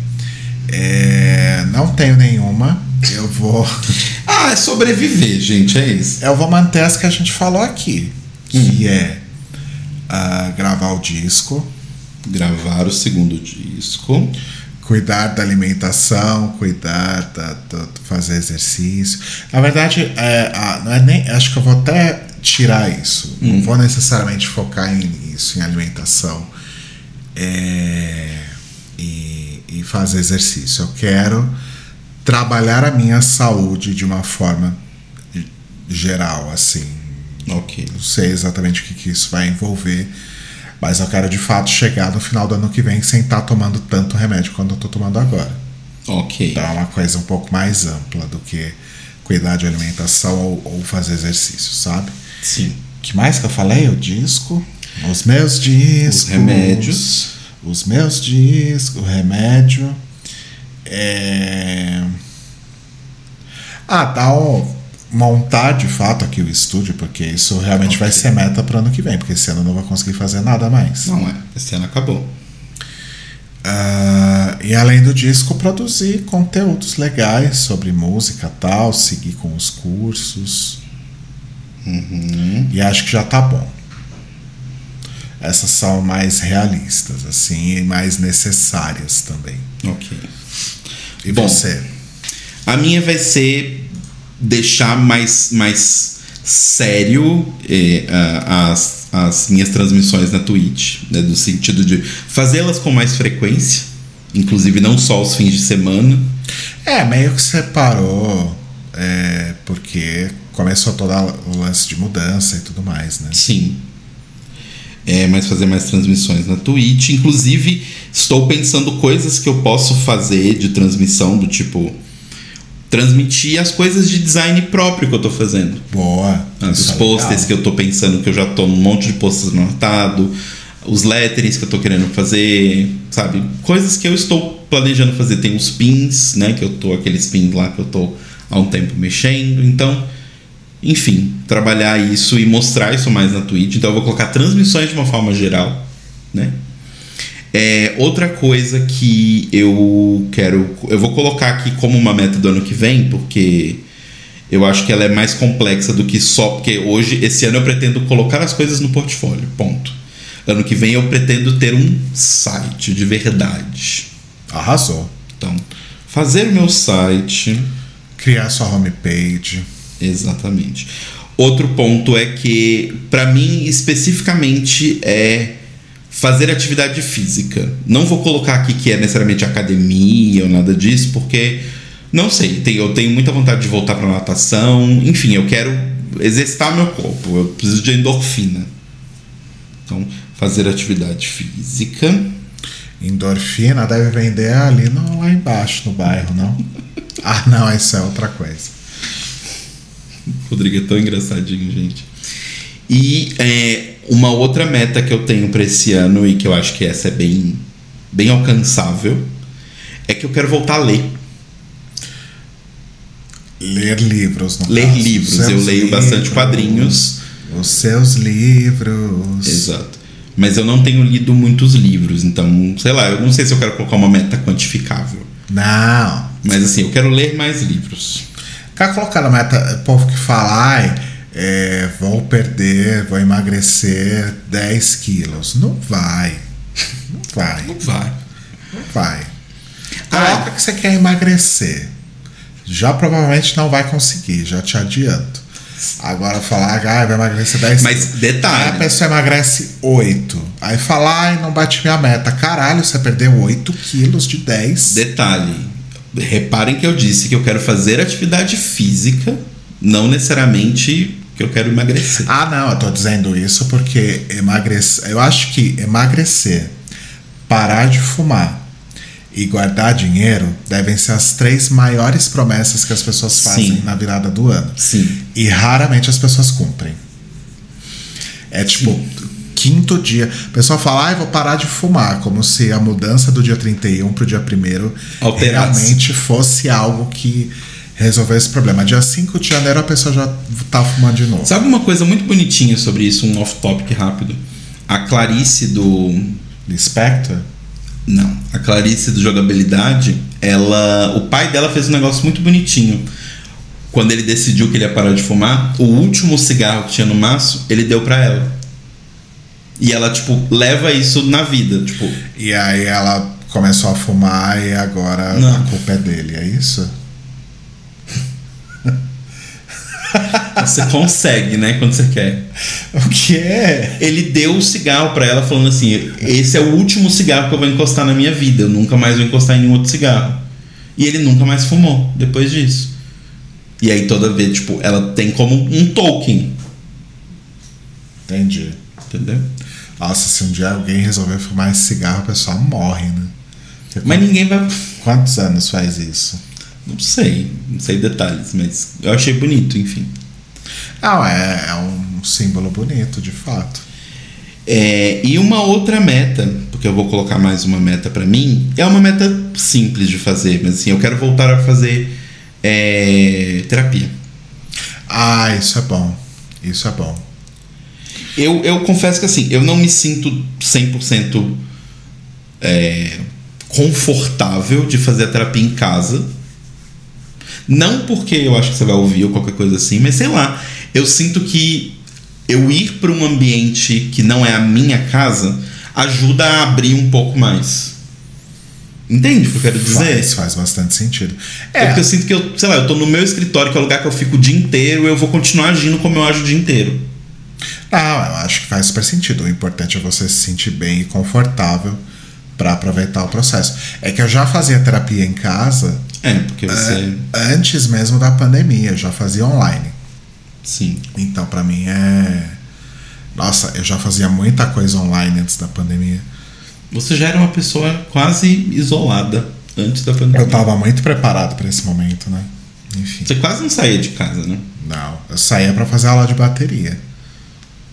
É, não tenho nenhuma. Eu vou, Ah, é sobreviver, gente, é isso. eu vou manter as que a gente falou aqui, que Hum. é ah, gravar o disco, Gravar o segundo disco. cuidar da alimentação, cuidar da, da- fazer exercício. Na verdade, é, ah, não é nem, acho que eu vou até tirar isso. Não Hum. vou necessariamente focar em isso, em alimentação é, e, e fazer exercício. Eu quero trabalhar a minha saúde de uma forma geral, assim. Ok. Não sei exatamente o que, que isso vai envolver, mas eu quero de fato chegar no final do ano que vem sem estar tomando tanto remédio quanto eu tô tomando agora. Ok. Então é uma coisa um pouco mais ampla do que cuidar de alimentação ou, ou fazer exercício, sabe? Sim. que mais que eu falei? O disco, os meus discos, Os remédios. os meus discos, o remédio. É... Ah, dá um, montar de fato aqui o estúdio, porque isso realmente vai ser meta para ano que vem, porque esse ano eu não vou conseguir fazer nada mais. Não é. Esse ano acabou. Ah, e além do disco, produzir conteúdos legais sobre música tal, seguir com os cursos. Uhum. E acho que já tá bom. Essas são mais realistas, assim, e mais necessárias também. Ok. E Bom. você? A minha vai ser deixar mais, mais sério eh, as, as minhas transmissões na Twitch, né, no sentido de fazê-las com mais frequência, inclusive não só os fins de semana. É, meio que separou, é, porque começou todo o lance de mudança e tudo mais, né? Sim. É, mas fazer mais transmissões na Twitch. Inclusive, estou pensando coisas que eu posso fazer de transmissão, do tipo. Transmitir as coisas de design próprio que eu tô fazendo. Boa. Os é posters que eu tô pensando que eu já tô num monte de posters anotado, os letterings que eu tô querendo fazer, sabe? Coisas que eu estou planejando fazer. Tem os pins, né? Que eu tô, aqueles pins lá que eu tô há um tempo mexendo. Então, enfim, trabalhar isso e mostrar isso mais na Twitch. Então eu vou colocar transmissões de uma forma geral, né? É, outra coisa que eu quero. Eu vou colocar aqui como uma meta do ano que vem, porque eu acho que ela é mais complexa do que só. Porque hoje, esse ano, eu pretendo colocar as coisas no portfólio. Ponto. Ano que vem eu pretendo ter um site de verdade. Arrasou. Então, fazer o meu site. Criar sua homepage. Exatamente. Outro ponto é que, para mim, especificamente, é fazer atividade física. Não vou colocar aqui que é necessariamente academia ou nada disso, porque não sei. Eu tenho muita vontade de voltar para natação. Enfim, eu quero exercitar meu corpo. Eu preciso de endorfina. Então, fazer atividade física. Endorfina deve vender ali no, lá embaixo no bairro, não? ah, não, isso é outra coisa. Rodrigo é tão engraçadinho, gente. E é, uma outra meta que eu tenho para esse ano e que eu acho que essa é bem, bem alcançável é que eu quero voltar a ler. Ler livros, no Ler caso. livros. Seus Eu leio bastante livros, quadrinhos. Os seus livros. Exato. Mas eu não tenho lido muitos livros, então, sei lá, eu não sei se eu quero colocar uma meta quantificável. Não. Mas assim, eu quero ler mais livros. Ficar colocando meta, o povo que fala, ai, é, vou perder, vou emagrecer 10 quilos. Não vai. Não vai. Não vai. Não vai. Coloca que você quer emagrecer. Já provavelmente não vai conseguir, já te adianto. Agora falar, ah, vai emagrecer 10 Mas Aí a detalhe, pessoa emagrece 8. Aí fala, ai, não bate minha meta. Caralho, você perdeu 8 quilos de 10. detalhe. Reparem que eu disse que eu quero fazer atividade física, não necessariamente que eu quero emagrecer. Ah, não, eu tô dizendo isso porque emagrecer. Eu acho que emagrecer, parar de fumar e guardar dinheiro devem ser as três maiores promessas que as pessoas fazem Sim. na virada do ano. Sim. E raramente as pessoas cumprem. É tipo, quinto dia. O pessoal fala, ah, eu vou parar de fumar, como se a mudança do dia 31 pro dia 1 Alterasse. realmente fosse algo que resolvesse o problema. Dia 5 de janeiro a pessoa já tá fumando de novo. Sabe uma coisa muito bonitinha sobre isso, um off-topic rápido? A Clarice do. Spectre? Não, a Clarice do Jogabilidade, ela. O pai dela fez um negócio muito bonitinho. Quando ele decidiu que ele ia parar de fumar, o último cigarro que tinha no maço, ele deu pra ela. E ela, tipo, leva isso na vida. Tipo, E aí ela começou a fumar e agora Não. a culpa é dele, é isso? Você consegue, né? Quando você quer. O que é? Ele deu o cigarro pra ela, falando assim: esse é o último cigarro que eu vou encostar na minha vida. Eu nunca mais vou encostar em nenhum outro cigarro. E ele nunca mais fumou depois disso. E aí toda vez, tipo, ela tem como um token. Entendi. Entendeu? Nossa, se um dia alguém resolver fumar esse cigarro, o pessoal morre, né? Porque Mas ninguém vai. Quantos anos faz isso? Não sei, não sei detalhes, mas eu achei bonito, enfim. Não, é, é um símbolo bonito, de fato. É, e uma outra meta, porque eu vou colocar mais uma meta pra mim, é uma meta simples de fazer, mas assim, eu quero voltar a fazer é, terapia. Ah, isso é bom. Isso é bom. Eu, eu confesso que assim, eu não me sinto 100% é, confortável de fazer a terapia em casa. Não porque eu acho que você vai ouvir ou qualquer coisa assim, mas sei lá. Eu sinto que eu ir para um ambiente que não é a minha casa ajuda a abrir um pouco mais. Entende o que eu quero dizer? Faz, faz bastante sentido. É É, porque eu sinto que eu, sei lá, eu tô no meu escritório, que é o lugar que eu fico o dia inteiro, eu vou continuar agindo como eu ajo o dia inteiro. não, eu acho que faz super sentido. O importante é você se sentir bem e confortável para aproveitar o processo. É que eu já fazia terapia em casa É, porque você. é, antes mesmo da pandemia, eu já fazia online. Sim. Então, pra mim é. Nossa, eu já fazia muita coisa online antes da pandemia. Você já era uma pessoa quase isolada antes da pandemia. Eu tava muito preparado pra esse momento, né? Enfim. Você quase não saía de casa, né? Não, eu saía pra fazer aula de bateria.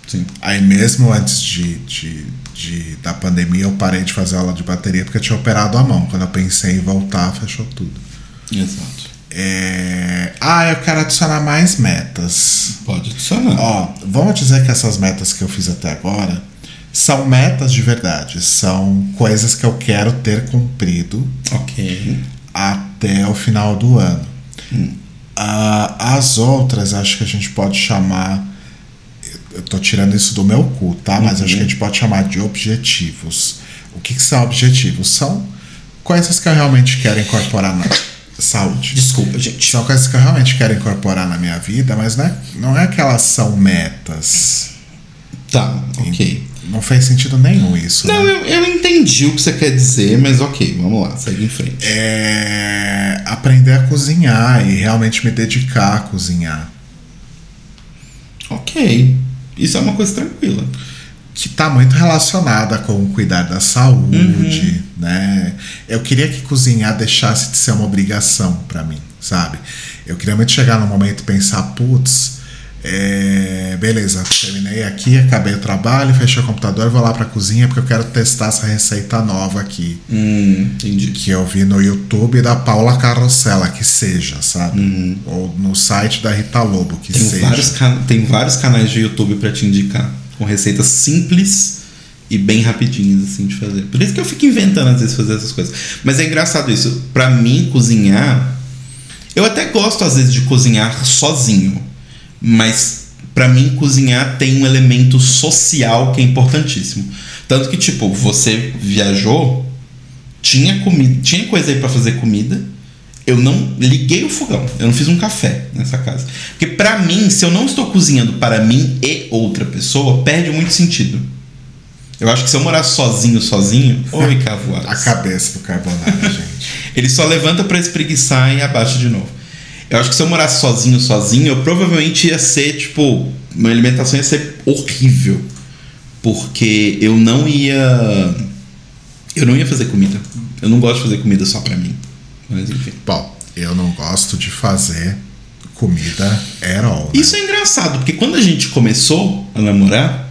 Sim. Aí mesmo antes de, de, de- da pandemia eu parei de fazer aula de bateria porque eu tinha operado a mão. Quando eu pensei em voltar, fechou tudo. Exato. É, Ah, eu quero adicionar mais metas. Pode adicionar. Ó, vamos dizer que essas metas que eu fiz até agora são metas de verdade. São coisas que eu quero ter cumprido Ok. até o final do ano. Ah, as outras, acho que a gente pode chamar. Eu tô tirando isso do meu cu, tá? Mas acho que a gente pode chamar de objetivos. O que, que são objetivos? São coisas que eu realmente quero incorporar na saúde. Desculpa, gente. São coisas que eu realmente quero incorporar na minha vida, mas não é, não é que elas são metas. Tá, ok. Não fez sentido nenhum isso. Não, né? eu, eu entendi o que você quer dizer, mas ok, vamos lá, segue em frente. É aprender a cozinhar e realmente me dedicar a cozinhar. Ok. Isso é uma coisa tranquila. que está muito relacionada com o cuidar da saúde, né? Eu queria que cozinhar deixasse de ser uma obrigação para mim, sabe? Eu queria muito chegar no momento e pensar, putz, é, beleza, terminei aqui, acabei o trabalho, fechei o computador, vou lá para a cozinha porque eu quero testar essa receita nova aqui Hum, entendi. que eu vi no YouTube da Paula Carrossela, que seja, sabe? Ou no site da Rita Lobo, que Tem seja. vários, tem vários canais de YouTube pra te indicar, com receitas simples e bem rapidinhas assim de fazer. Por isso que eu fico inventando às vezes fazer essas coisas. Mas é engraçado isso. Pra mim cozinhar, eu até gosto às vezes de cozinhar sozinho, mas pra mim cozinhar tem um elemento social que é importantíssimo. Tanto que tipo, você viajou, tinha comida, tinha coisa aí pra fazer comida. Eu não liguei o fogão, eu não fiz um café nessa casa. Porque pra mim, se eu não estou cozinhando para mim e outra pessoa, perde muito sentido. Eu acho que se eu morar sozinho, sozinho, oi, cavoadas. A cabeça do carbonara, gente. Ele só levanta pra espreguiçar e abaixa de novo. Eu acho que se eu morasse sozinho, sozinho, eu provavelmente ia ser, tipo, minha alimentação ia ser horrível. Porque eu não ia. Eu não ia fazer comida. Eu não gosto de fazer comida só pra mim. Mas enfim. Bom, eu não gosto de fazer comida at all. né? Isso é engraçado, porque quando a gente começou a namorar,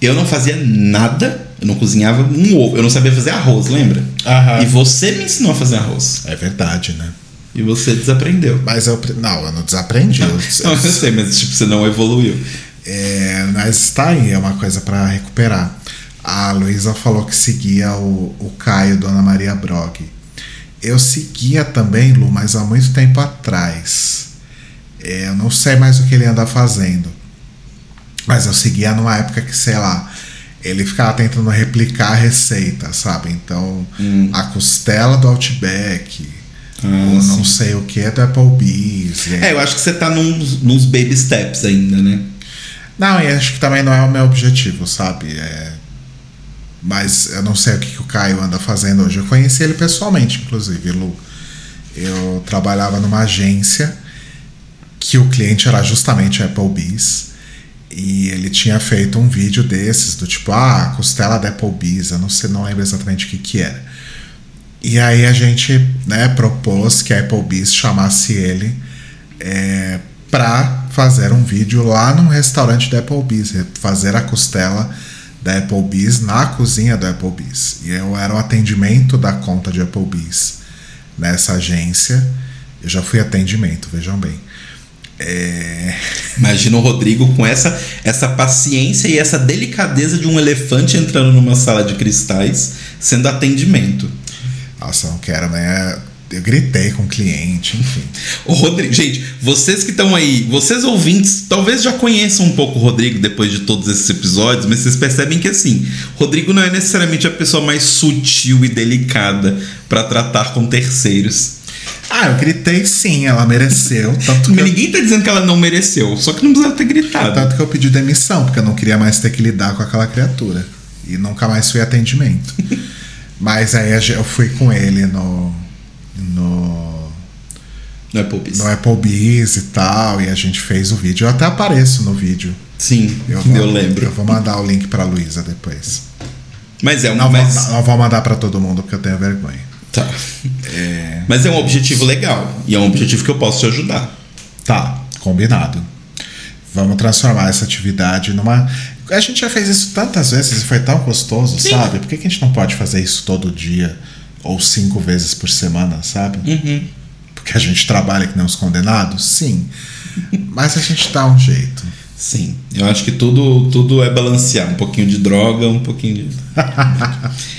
eu não fazia nada. Eu não cozinhava um ovo. Eu não sabia fazer arroz, lembra? Aham. E você me ensinou a fazer arroz. É verdade, né? E você desaprendeu. Mas eu. Não, eu não desaprendi. Eu, Não, eu sei, mas tipo, você não evoluiu. É, mas tá aí, é uma coisa pra recuperar. A Luísa falou que seguia o, o Caio Dona Maria Brog. Eu seguia também, Lu, mas há muito tempo atrás. É, eu não sei mais o que ele anda fazendo. Mas eu seguia numa época que, sei lá, ele ficava tentando replicar a receita, sabe? Então, a costela do Outback, Ah, ou não sim. sei o que do Applebee's. aí- É, eu acho que você tá nos, nos baby steps ainda, né? Não, e acho que também não é o meu objetivo, sabe? É... Mas eu não sei o que, que o Caio anda fazendo hoje. Eu conheci ele pessoalmente, inclusive, Lu. Eu trabalhava numa agência que o cliente era justamente a Applebee's. E ele tinha feito um vídeo desses, do tipo, ah, costela da Applebee's. Eu não sei, não lembro exatamente o que, que era. E aí a gente né, propôs que a Applebee's chamasse ele é, para fazer um vídeo lá num restaurante da Applebee's, fazer a costela da Applebee's na cozinha da Applebee's. E eu era o atendimento da conta de Applebee's nessa agência. Eu já fui atendimento, vejam bem. É, Imagina o Rodrigo com essa, essa paciência e essa delicadeza de um elefante entrando numa sala de cristais, sendo atendimento. Nossa, eu não quero, né? Eu gritei com o cliente, enfim. O Rodrigo, gente, vocês que estão aí, vocês ouvintes, talvez já conheçam um pouco o Rodrigo depois de todos esses episódios, mas vocês percebem que assim, Rodrigo não é necessariamente a pessoa mais sutil e delicada para tratar com terceiros. Ah, eu gritei sim, ela mereceu. Tanto que, eu, Ninguém tá dizendo que ela não mereceu, só que não precisava ter gritado. tanto que eu pedi demissão, porque eu não queria mais ter que lidar com aquela criatura. E nunca mais fui atendimento. Mas aí eu fui com ele no. no. Não é Popes. no Applebee's e tal, e a gente fez o vídeo. Eu até apareço no vídeo. Sim, eu, vou- lembro. Eu vou mandar o link pra Luísa depois. Mas é um. Não, mas, vou, não vou mandar pra todo mundo porque eu tenho vergonha. Tá. Mas é um objetivo legal. E é um objetivo que eu posso te ajudar. Tá, combinado. Vamos transformar essa atividade numa. A gente já fez isso tantas vezes e foi tão gostoso, Sim. sabe? Por que, que a gente não pode fazer isso todo dia? Ou cinco vezes por semana, sabe? Uhum. Porque a gente trabalha que nem os condenados? Sim. Mas a gente dá um jeito. Sim. Eu acho que tudo, tudo é balancear. Um pouquinho de droga, um pouquinho de.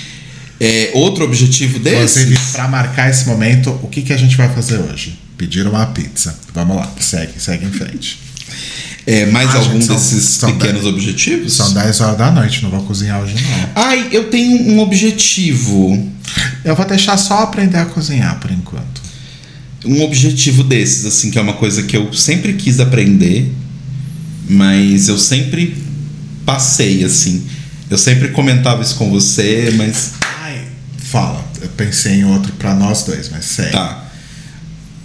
É, outro objetivo Inclusive, desse. pra marcar esse momento, o que, que a gente vai fazer hoje? Pedir uma pizza. Vamos lá, segue, segue em frente. É, mais Ah, algum gente, são- desses são pequenos dez- objetivos? São 10 horas da noite, não vou cozinhar hoje não. Ai, eu tenho um objetivo. Eu vou deixar só aprender a cozinhar por enquanto. Um objetivo desses, assim, que é uma coisa que eu sempre quis aprender, mas eu sempre passei, assim. Eu sempre comentava isso com você, mas. Ai, fala. Eu pensei em outro pra nós dois, mas segue. Tá.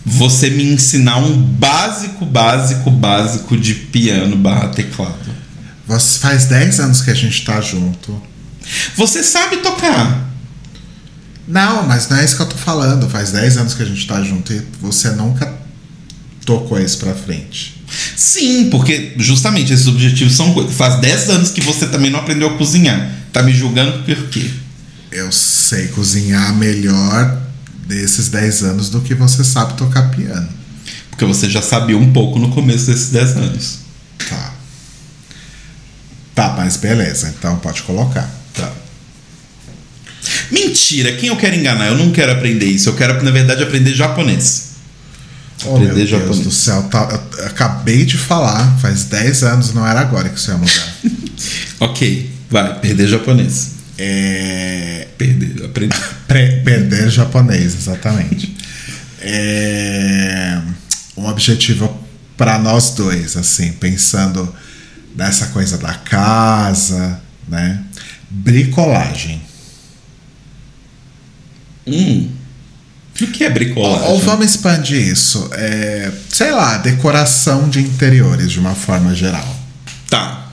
Você me ensinar um básico, básico, básico de piano barra teclado. Você faz 10 anos que a gente tá junto. Você sabe tocar. Não, mas não é isso que eu tô falando. Faz 10 anos que a gente tá junto e você nunca tocou isso pra frente. Sim, porque justamente esses objetivos são coisas. Faz 10 anos que você também não aprendeu a cozinhar. Tá me julgando por quê? Eu sei cozinhar melhor desses 10 anos do que você sabe tocar piano. Porque você já sabia um pouco no começo desses 10 anos. Tá. Tá, mas beleza. Então pode colocar. Tá. Mentira, quem eu quero enganar? Eu não quero aprender isso. Eu quero, na verdade, aprender japonês. Oh, meu Aprender Deus japonês. do céu. Tá, eu acabei de falar. Faz 10 anos, não era agora que isso ia mudar. Ok, vai, perder japonês. é... Perder, aprender. Pre- perder japonês, exatamente. É um objetivo para nós dois, assim, pensando nessa coisa da casa, né? Bricolagem. Hum. O que é bricolagem? Ou vamos expandir isso. É, sei lá, decoração de interiores de uma forma geral. Tá.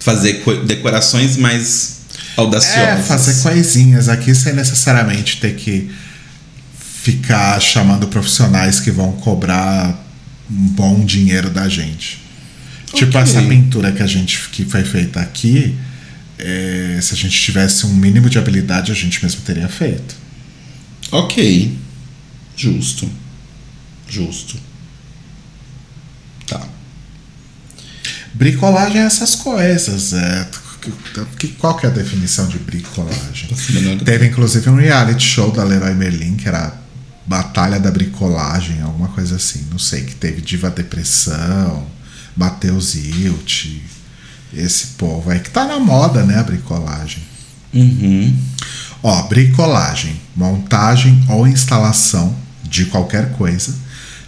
Fazer co- decorações mais audaciosas. É, fazer coisinhas aqui sem necessariamente ter que ficar chamando profissionais que vão cobrar um bom dinheiro da gente. Tipo Ok. essa pintura que a gente que foi feita aqui, é, se a gente tivesse um mínimo de habilidade, a gente mesmo teria feito. Ok. Justo. Justo. Tá. Bricolagem é essas coisas. É, que- qual que é a definição de bricolagem? Teve inclusive um reality show da Leroy Merlin, que era Batalha da Bricolagem, alguma coisa assim. Não sei, que teve Diva Depressão, Matheus Hilt, esse povo aí que tá na moda, né, a bricolagem. Uhum. Ó, bricolagem, montagem ou instalação de qualquer coisa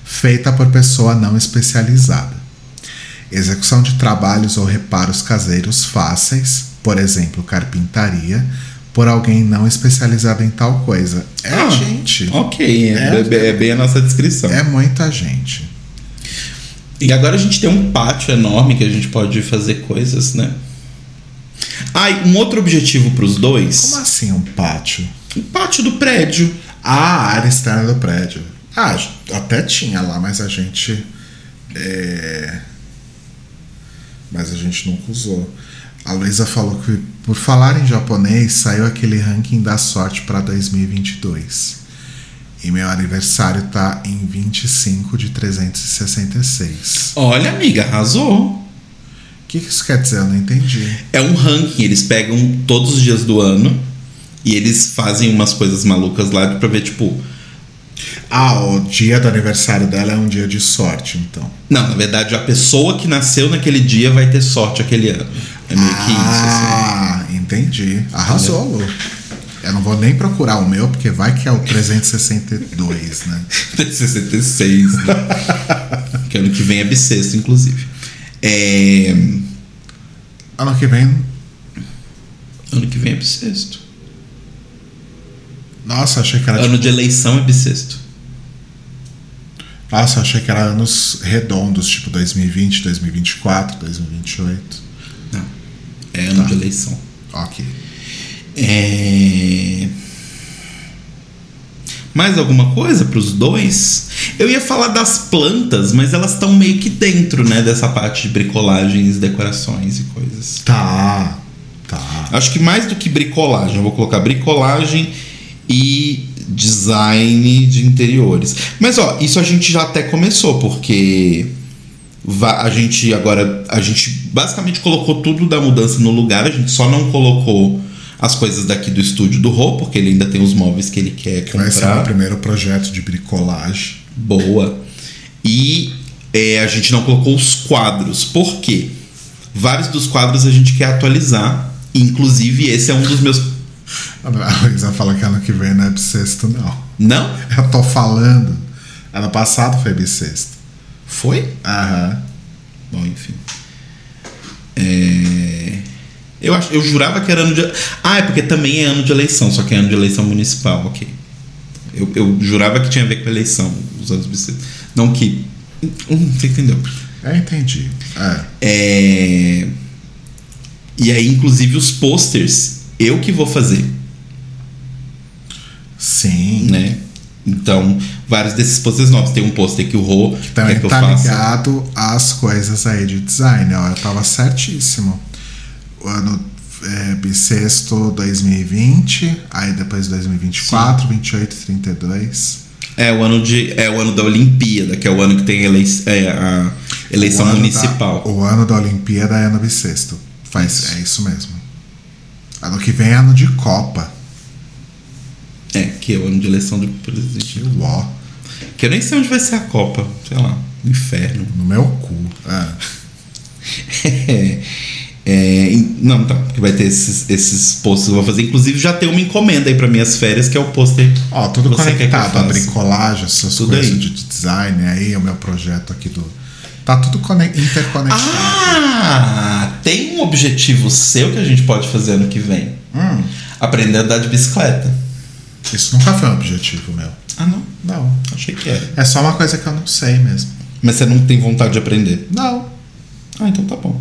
feita por pessoa não especializada. Execução de trabalhos ou reparos caseiros fáceis, por exemplo, carpintaria, por alguém não especializado em tal coisa. É Ah, gente. Ok, é, É. é- é bem a nossa descrição. É muita gente. E agora a gente tem um pátio enorme que a gente pode fazer coisas, né? Ah, e um outro objetivo pros dois. Como assim um pátio? O pátio do prédio. Ah, a área externa do prédio. Ah, até tinha lá, mas a gente. é, Mas a gente nunca usou. A Luísa falou que, por falar em japonês, saiu aquele ranking da sorte para 2022. E meu aniversário tá em 25 de 366. Olha, amiga, arrasou. O que, que isso quer dizer? Eu não entendi. É um ranking, eles pegam todos os dias do ano e eles fazem umas coisas malucas lá pra ver, tipo. Ah, o dia do aniversário dela é um dia de sorte, então. Não, na verdade, a pessoa que nasceu naquele dia vai ter sorte aquele ano. É meio que isso, assim. Ah, entendi. Arrasou, Lu. Eu não vou nem procurar o meu, porque vai que é o 362, né? Tem 66, né? que ano que vem é bissexto, inclusive. É... Ano que vem. Ano que vem é bissexto. Nossa, achei que era. Ano tipo- de eleição é bissexto. Nossa, achei que era anos redondos, tipo 2020, 2024, 2028. Não. É ano Tá. de eleição. Ok. É... Mais alguma coisa para os dois? Eu ia falar das plantas, mas elas estão meio que dentro, né, dessa parte de bricolagens, decorações e coisas. Tá. Tá. Acho que mais do que bricolagem, eu vou colocar bricolagem e design de interiores. Mas ó, isso a gente já até começou, porque a gente agora a gente basicamente colocou tudo da mudança no lugar, a gente só não colocou as coisas daqui do estúdio do Rô, porque ele ainda tem os móveis que ele quer Vai ser o meu comprar. primeiro projeto de bricolagem. Boa. E é, a gente não colocou os quadros. Por quê? Vários dos quadros a gente quer atualizar. Inclusive, esse é um dos meus. A Luísa fala que ano que vem não é bissexto, não. Não? Eu tô falando. Ano passado foi bissexto. Foi? Aham. Bom, enfim. É, Eu, acho, eu jurava que era ano de. Ah, é porque também é ano de eleição, só que é ano de eleição municipal, ok. Eu, eu jurava que tinha a ver com eleição, os anos bissextos. Não que. Hum, você entendeu? É, entendi. É. É... E aí, inclusive, os posters, eu que vou fazer, Sim. né? Então, vários desses posters novos. Tem um pôster que o Rô Também quer que tá faça. ligado às coisas aí de design, ó. Eu tava certíssimo. O ano é, bissexto 2020, aí depois 2024, 28, 32. É o ano de é o ano da Olimpíada, que é o ano que tem elei é, a eleição O municipal. Da, o ano da Olimpíada é ano bissexto. Faz, é isso mesmo. Ano que vem é ano de Copa. É, que é o ano de eleição do presidente. Uó, Que eu nem sei onde vai ser a Copa, sei lá, no inferno. no meu cu. É. É, é, não, tá, que vai ter esses, esses posters que eu vou fazer. Inclusive, já tem uma encomenda aí para minhas férias, que é o pôster. Ó, tudo Você quer que eu conectado, a faça? bricolagem, essas Tudo coisas aí. de design aí, o meu projeto aqui do. Tá tudo cone- interconectado. Ah, tem um objetivo seu que a gente pode fazer ano que vem. Hum, Aprender a andar de bicicleta. Isso nunca foi um objetivo meu. Ah, não. Não. Achei que era. É só uma coisa que eu não sei mesmo. Mas você não tem vontade de aprender. Não, Ah, então tá bom.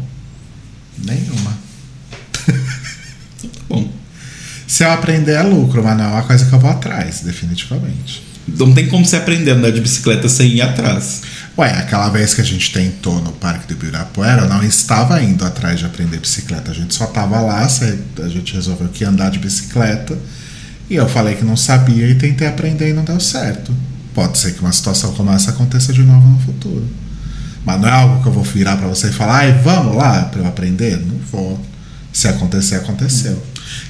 nenhuma. Então tá bom. Se eu aprender é lucro, mas não é uma coisa que eu vou atrás, definitivamente. Não tem como você aprender a andar de bicicleta sem ir atrás. Ué, aquela vez que a gente tentou no Parque do Ibirapuera, eu não estava indo atrás de aprender bicicleta. A gente só tava lá, a gente resolveu que ia andar de bicicleta. E eu falei que não sabia e tentei aprender e não deu certo. Pode ser que uma situação como essa aconteça de novo no futuro. Mas não é algo que eu vou virar pra você e falar, ai, vamos lá pra eu aprender? Não vou. Se acontecer, aconteceu.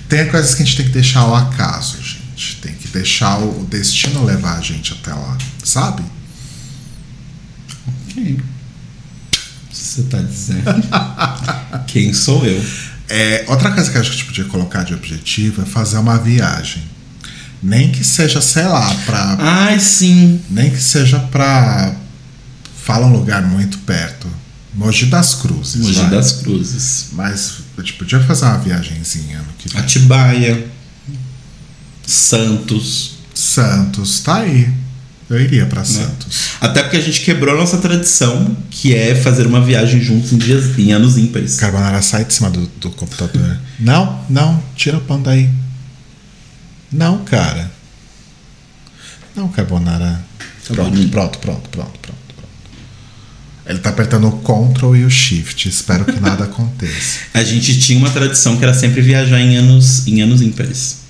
Tem coisas que a gente tem que deixar ao acaso, gente. Tem que deixar o destino levar a gente até lá, sabe? Ok. Você tá dizendo. Quem sou eu? É, outra coisa que a gente podia colocar de objetivo é fazer uma viagem. Nem que seja, sei lá, pra. Ai, sim. Nem que seja pra. Fala um lugar muito perto. Mogi das Cruzes. Mogi vai. das Cruzes. Mas a gente podia fazer uma viagenzinha no que vem. Atibaia. Santos. Santos, tá aí. Eu iria pra Santos. Até porque a gente quebrou a nossa tradição, que é fazer uma viagem juntos em dias em anos ímpares. Carbonara sai de cima do, do computador. não, não, tira o pão daí. Não, cara. Não, Carbonara. Tá pronto, pronto, pronto, pronto, pronto. Ele tá apertando o Ctrl e o Shift. Espero que nada aconteça. A gente tinha uma tradição que era sempre viajar em anos, em anos ímpares.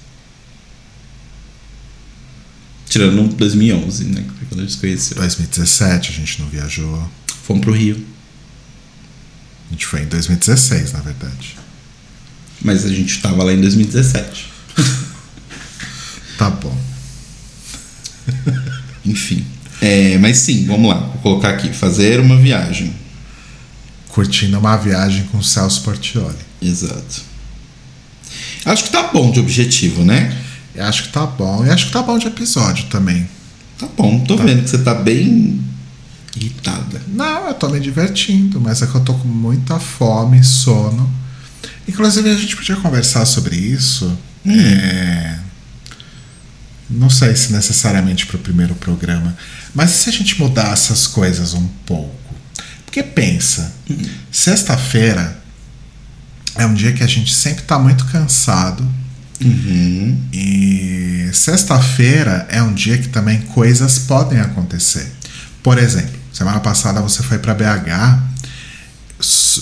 Tirando 2011, né? que foi Quando a gente se conheceu. 2017 a gente não viajou. Fomos pro Rio. A gente foi em 2016, na verdade. Mas a gente tava lá em 2017. Tá bom. Enfim. É, mas sim, vamos lá. Vou colocar aqui. Fazer uma viagem. Curtindo uma viagem com o Celso Portioli. Exato. Acho que tá bom de objetivo, né? Eu acho que tá bom. E acho que tá bom de episódio também. Tá bom. Tô vendo que você tá bem irritada. Não, eu tô me divertindo, mas é que eu tô com muita fome, sono. Inclusive, a gente podia conversar sobre isso. É, Não sei se necessariamente para o primeiro programa, mas e se a gente mudar essas coisas um pouco? Porque pensa, sexta-feira é um dia que a gente sempre tá muito cansado. Uhum. E sexta-feira é um dia que também coisas podem acontecer. Por exemplo, semana passada você foi para BH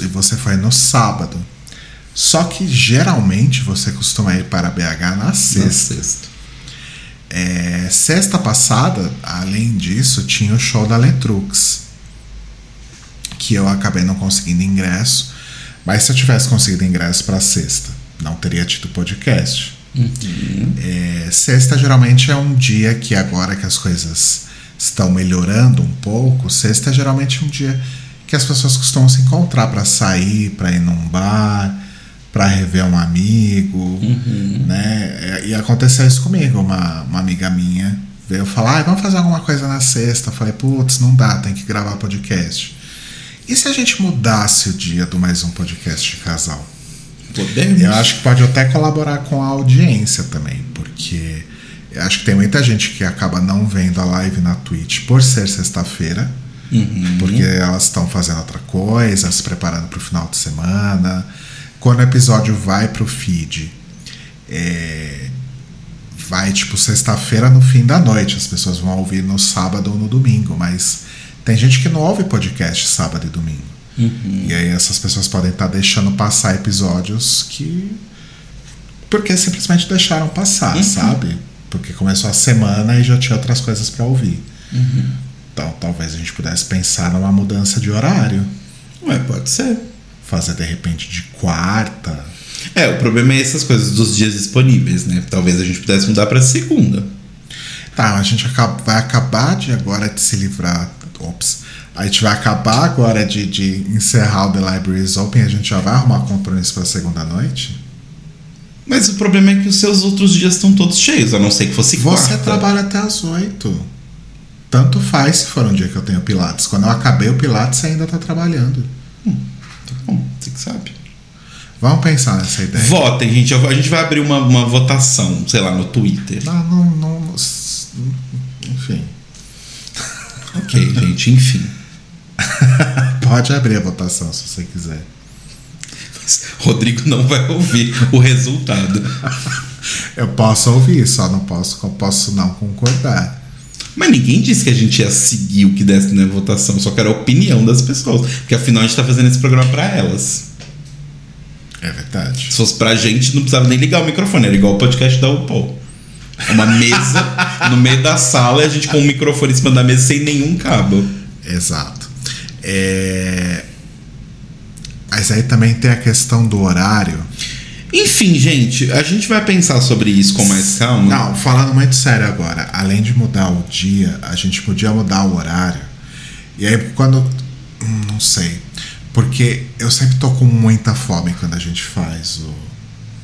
e você foi no sábado. Só que geralmente você costuma ir para BH na Na sexta. sexta. É, sexta passada, além disso, tinha o show da Letrux. Que eu acabei não conseguindo ingresso. Mas se eu tivesse conseguido ingresso para sexta, não teria tido podcast. É, sexta geralmente é um dia que agora que as coisas estão melhorando um pouco, sexta é geralmente um dia que as pessoas costumam se encontrar para sair, para ir num bar, para rever um amigo, né? E aconteceu isso comigo, uma, uma amiga minha veio falar, ah, vamos fazer alguma coisa na sexta. Eu falei, putz, não dá, tem que gravar podcast. E se a gente mudasse o dia do mais um podcast de casal? Podemos? Eu acho que pode até colaborar com a audiência também, porque eu acho que tem muita gente que acaba não vendo a live na Twitch por ser sexta-feira, porque elas estão fazendo outra coisa, se preparando para o final de semana. Quando o episódio vai pro feed, é, vai tipo sexta-feira no fim da noite, as pessoas vão ouvir no sábado ou no domingo, mas tem gente que não ouve podcast sábado e domingo. E aí essas pessoas podem estar deixando passar episódios que. Porque simplesmente deixaram passar, sabe? Porque começou a semana e já tinha outras coisas para ouvir. Então talvez a gente pudesse pensar numa mudança de horário. Ué, pode ser. Fazer de repente de quarta. É, o problema é essas coisas dos dias disponíveis, né? Talvez a gente pudesse mudar pra segunda. Tá, a gente vai acabar de agora de se livrar. Ops. A gente vai acabar agora de, de encerrar o The Libraries Open. A gente já vai arrumar compromisso pra segunda noite? Mas o problema é que os seus outros dias estão todos cheios, a não ser que fosse Você quarta. trabalha até as oito. Tanto faz se for um dia que eu tenho Pilates. Quando eu acabei o Pilates, você ainda tá trabalhando. Tá bom, você que sabe. Vamos pensar nessa ideia. Votem, gente. A gente vai abrir uma, uma votação, sei lá, no Twitter. Não, não, não. Enfim. Ok, gente, enfim. Pode abrir a votação se você quiser. Mas Rodrigo não vai ouvir o resultado. Eu posso ouvir, só não posso, posso não concordar. Mas ninguém disse que a gente ia seguir o que desse na votação, só que era a opinião das pessoas. Porque afinal a gente tá fazendo esse programa pra elas. É verdade. Se fosse pra gente, não precisava nem ligar o microfone, era igual o podcast da UPOL. Uma mesa no meio da sala e a gente com um microfone em cima da mesa sem nenhum cabo. Exato. É... Mas aí também tem a questão do horário. Enfim, gente, a gente vai pensar sobre isso com mais calma. Não, falando muito sério agora, além de mudar o dia, a gente podia mudar o horário. E aí quando. hum, Não sei. Porque eu sempre tô com muita fome quando a gente faz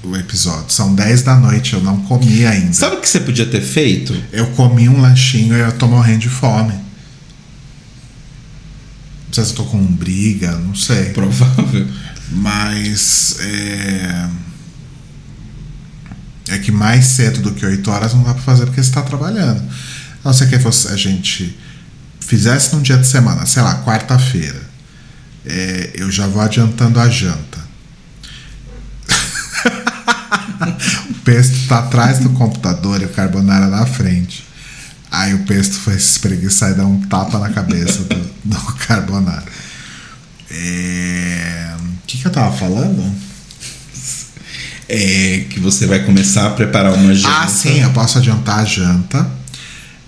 o, o episódio. São 10 da noite, eu não comi ainda. Sabe o que você podia ter feito? Eu comi um lanchinho e eu tô morrendo de fome. Não sei se eu tô com briga, não sei. Provável. Mas é. É que mais cedo do que 8 horas não dá pra fazer porque você tá trabalhando. A não ser que a gente fizesse num dia de semana, sei lá, quarta-feira. É, eu já vou adiantando a janta. o pesto tá atrás do computador e o carbonara na frente. Aí o pesto foi se espreguiçar e dar um tapa na cabeça do, do carbonara. É, O que, que eu tava falando? É que você vai começar a preparar uma janta. Ah, sim, eu posso adiantar a janta.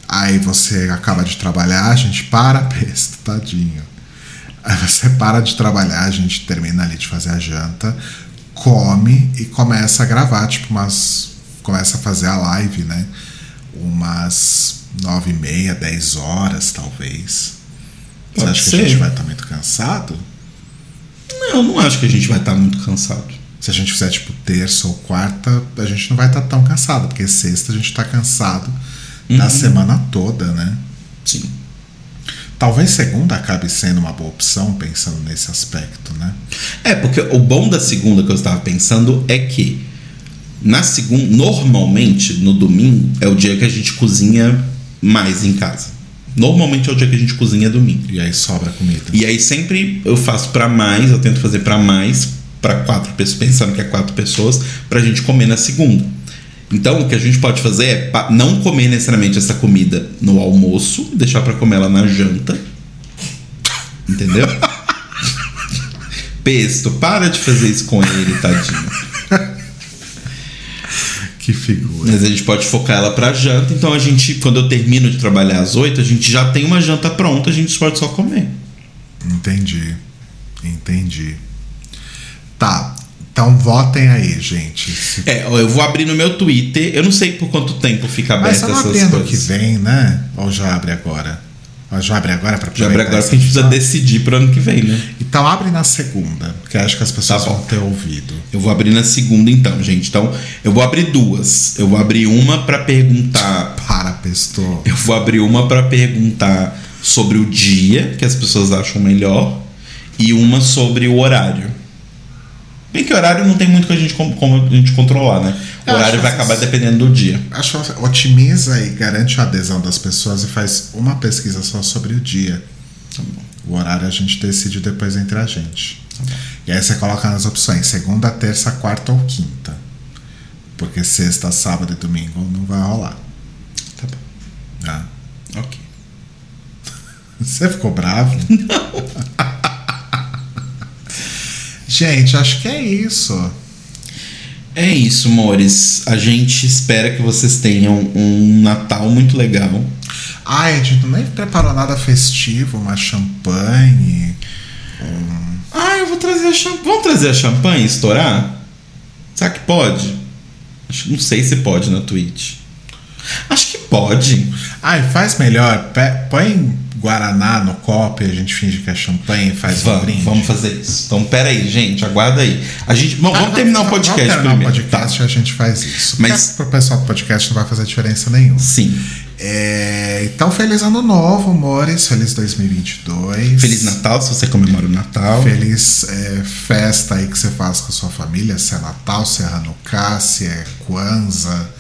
Aí você acaba de trabalhar, a gente para, pesto, tadinho. Aí você para de trabalhar, a gente termina ali de fazer a janta, come e começa a gravar, tipo umas. Começa a fazer a live, né? Umas nove e meia, dez horas, talvez. Você Pode acha que ser. a gente vai estar muito cansado? Não, não acho que a gente vai estar muito cansado. Se a gente fizer tipo terça ou quarta, a gente não vai estar tão cansado, porque sexta a gente tá cansado da semana toda, né? Sim. Talvez segunda acabe sendo uma boa opção, pensando nesse aspecto, né? É, porque o bom da segunda que eu estava pensando é que na segunda, normalmente no domingo é o dia que a gente cozinha mais em casa. Normalmente é o dia que a gente cozinha domingo. E aí sobra comida. E aí sempre eu faço pra mais, eu tento fazer pra mais, pra quatro pessoas, pensando que é quatro pessoas, pra gente comer na segunda. Então o que a gente pode fazer é não comer necessariamente essa comida no almoço, deixar pra comer ela na janta. Entendeu? Pesto, para de fazer isso com ele, tadinho. Que figura. Mas a gente pode focar ela pra janta, então a gente, quando eu termino de trabalhar às oito, a gente já tem uma janta pronta, a gente pode só comer. Entendi. Entendi. Tá. Então votem aí, gente. Se- É, eu vou abrir no meu Twitter. Eu não sei por quanto tempo fica Mas aberto só essas que vem, né? Ou já abre agora? Ou já abre agora pra Já abre agora porque a gente precisa episódio? decidir pro ano que vem, né? Então abre na segunda, porque acho que as pessoas Tá vão ter ouvido. Eu vou abrir na segunda então, gente. Então, eu vou abrir duas. Eu vou abrir uma pra perguntar. Para, Pestor. Eu vou abrir uma pra perguntar sobre o dia que as pessoas acham melhor e uma sobre o horário. Bem que horário não tem muito que a gente como, a gente controlar, né? O Eu horário vai acabar dependendo do dia. Acho que otimiza e garante a adesão das pessoas e faz uma pesquisa só sobre o dia. Tá bom. O horário a gente decide depois entre a gente. E aí você coloca nas opções segunda, terça, quarta ou quinta. Porque sexta, sábado e domingo não vai rolar. Tá bom. Tá? Ok. Você ficou bravo? Gente, acho que é isso. É isso, amores. A gente espera que vocês tenham um Natal muito legal. Ai, a gente nem preparou nada festivo, uma champanhe. Ah, eu vou trazer a champanhe. Vamos trazer a champanhe e estourar? Será que pode? Não sei se pode na Twitch. Acho que pode. Ai, faz melhor. Põe Guaraná no copo e a gente finge que é champanhe e faz um Vamos, brinde. vamos fazer isso. Então, pera aí, gente. Aguarda aí. A gente, bom, Ah, vamos terminar o podcast vamos terminar primeiro. o podcast e a gente faz isso. Mas- Mas pro pessoal do podcast não vai fazer diferença nenhuma. Tá. Sim. É, então, feliz ano novo, amores. Feliz 2022. Feliz Natal, se você comemora o Natal. Feliz é, festa aí que você faz com a sua família, se é Natal, se é Hanukkah, se é Kwanzaa.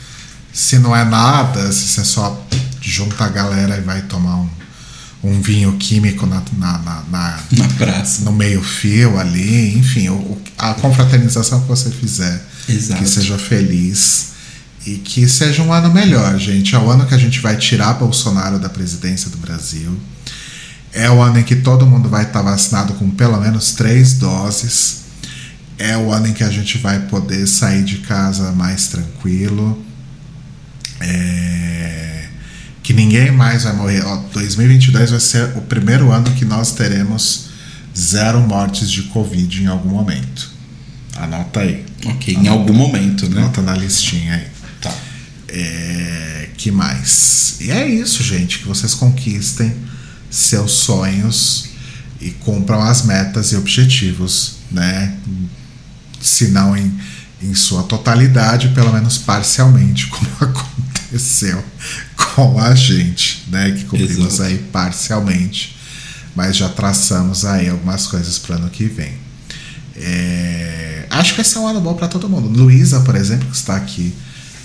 Se não é nada, se você só junta a galera e vai tomar um, um vinho químico na, na, na- na- Na praça. no meio fio ali, enfim, o- a confraternização que você fizer, Exato. que seja feliz e que seja um ano melhor, gente. É o ano que a gente vai tirar Bolsonaro da presidência do Brasil. É o ano em que todo mundo vai estar vacinado com pelo menos três doses. É o ano em que a gente vai poder sair de casa mais tranquilo. É, que ninguém mais vai morrer. Ó, 2022 vai ser o primeiro ano que nós teremos zero mortes de Covid em algum momento. Anota aí. Ok, em algum momento, né? Anota na listinha aí. Tá. É, que mais? E é isso, gente. Que vocês conquistem seus sonhos e cumpram as metas e objetivos, né? Se não em, em sua totalidade, pelo menos parcialmente, como aconteceu com a gente, né? Que cumprimos Exato. aí parcialmente, mas já traçamos aí algumas coisas para o ano que vem. É, acho que esse é um ano bom para todo mundo. Luísa, por exemplo, que está aqui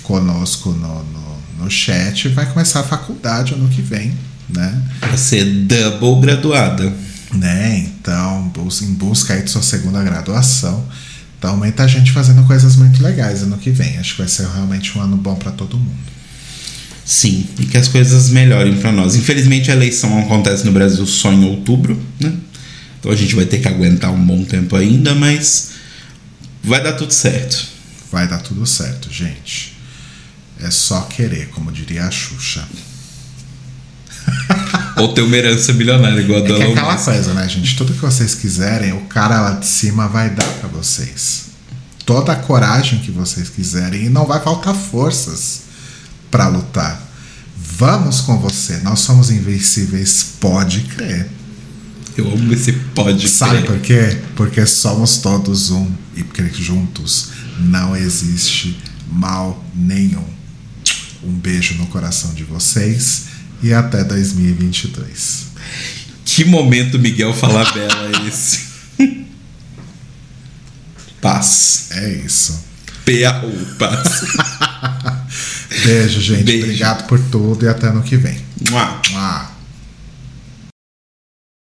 conosco no, no, no chat, vai começar a faculdade ano que vem, né? Pra ser double graduada. né? Então, em busca aí de sua segunda graduação. Então, muita gente fazendo coisas muito legais ano que vem. Acho que vai ser realmente um ano bom para todo mundo. Sim, e que as coisas melhorem pra nós. Infelizmente a eleição acontece no Brasil só em outubro, né? Então a gente vai ter que aguentar um bom tempo ainda, mas vai dar tudo certo. Vai dar tudo certo, gente. É só querer, como diria a Xuxa. Ou ter uma herança milionária igual a É que é Elon aquela Musk. coisa, né, gente? Tudo que vocês quiserem, o cara lá de cima vai dar para vocês. Toda a coragem que vocês quiserem e não vai faltar forças para lutar. Vamos com você. Nós somos invencíveis, pode crer. Eu amo esse pode Sabe crer. por quê? Porque somos todos um e porque juntos não existe mal nenhum. Um beijo no coração de vocês e até 2022. Que momento Miguel falar bela é esse? Paz. É isso. P.A.U. Paz. Beijo, gente. Beijo. Obrigado por tudo e até ano que vem. Mua. Mua.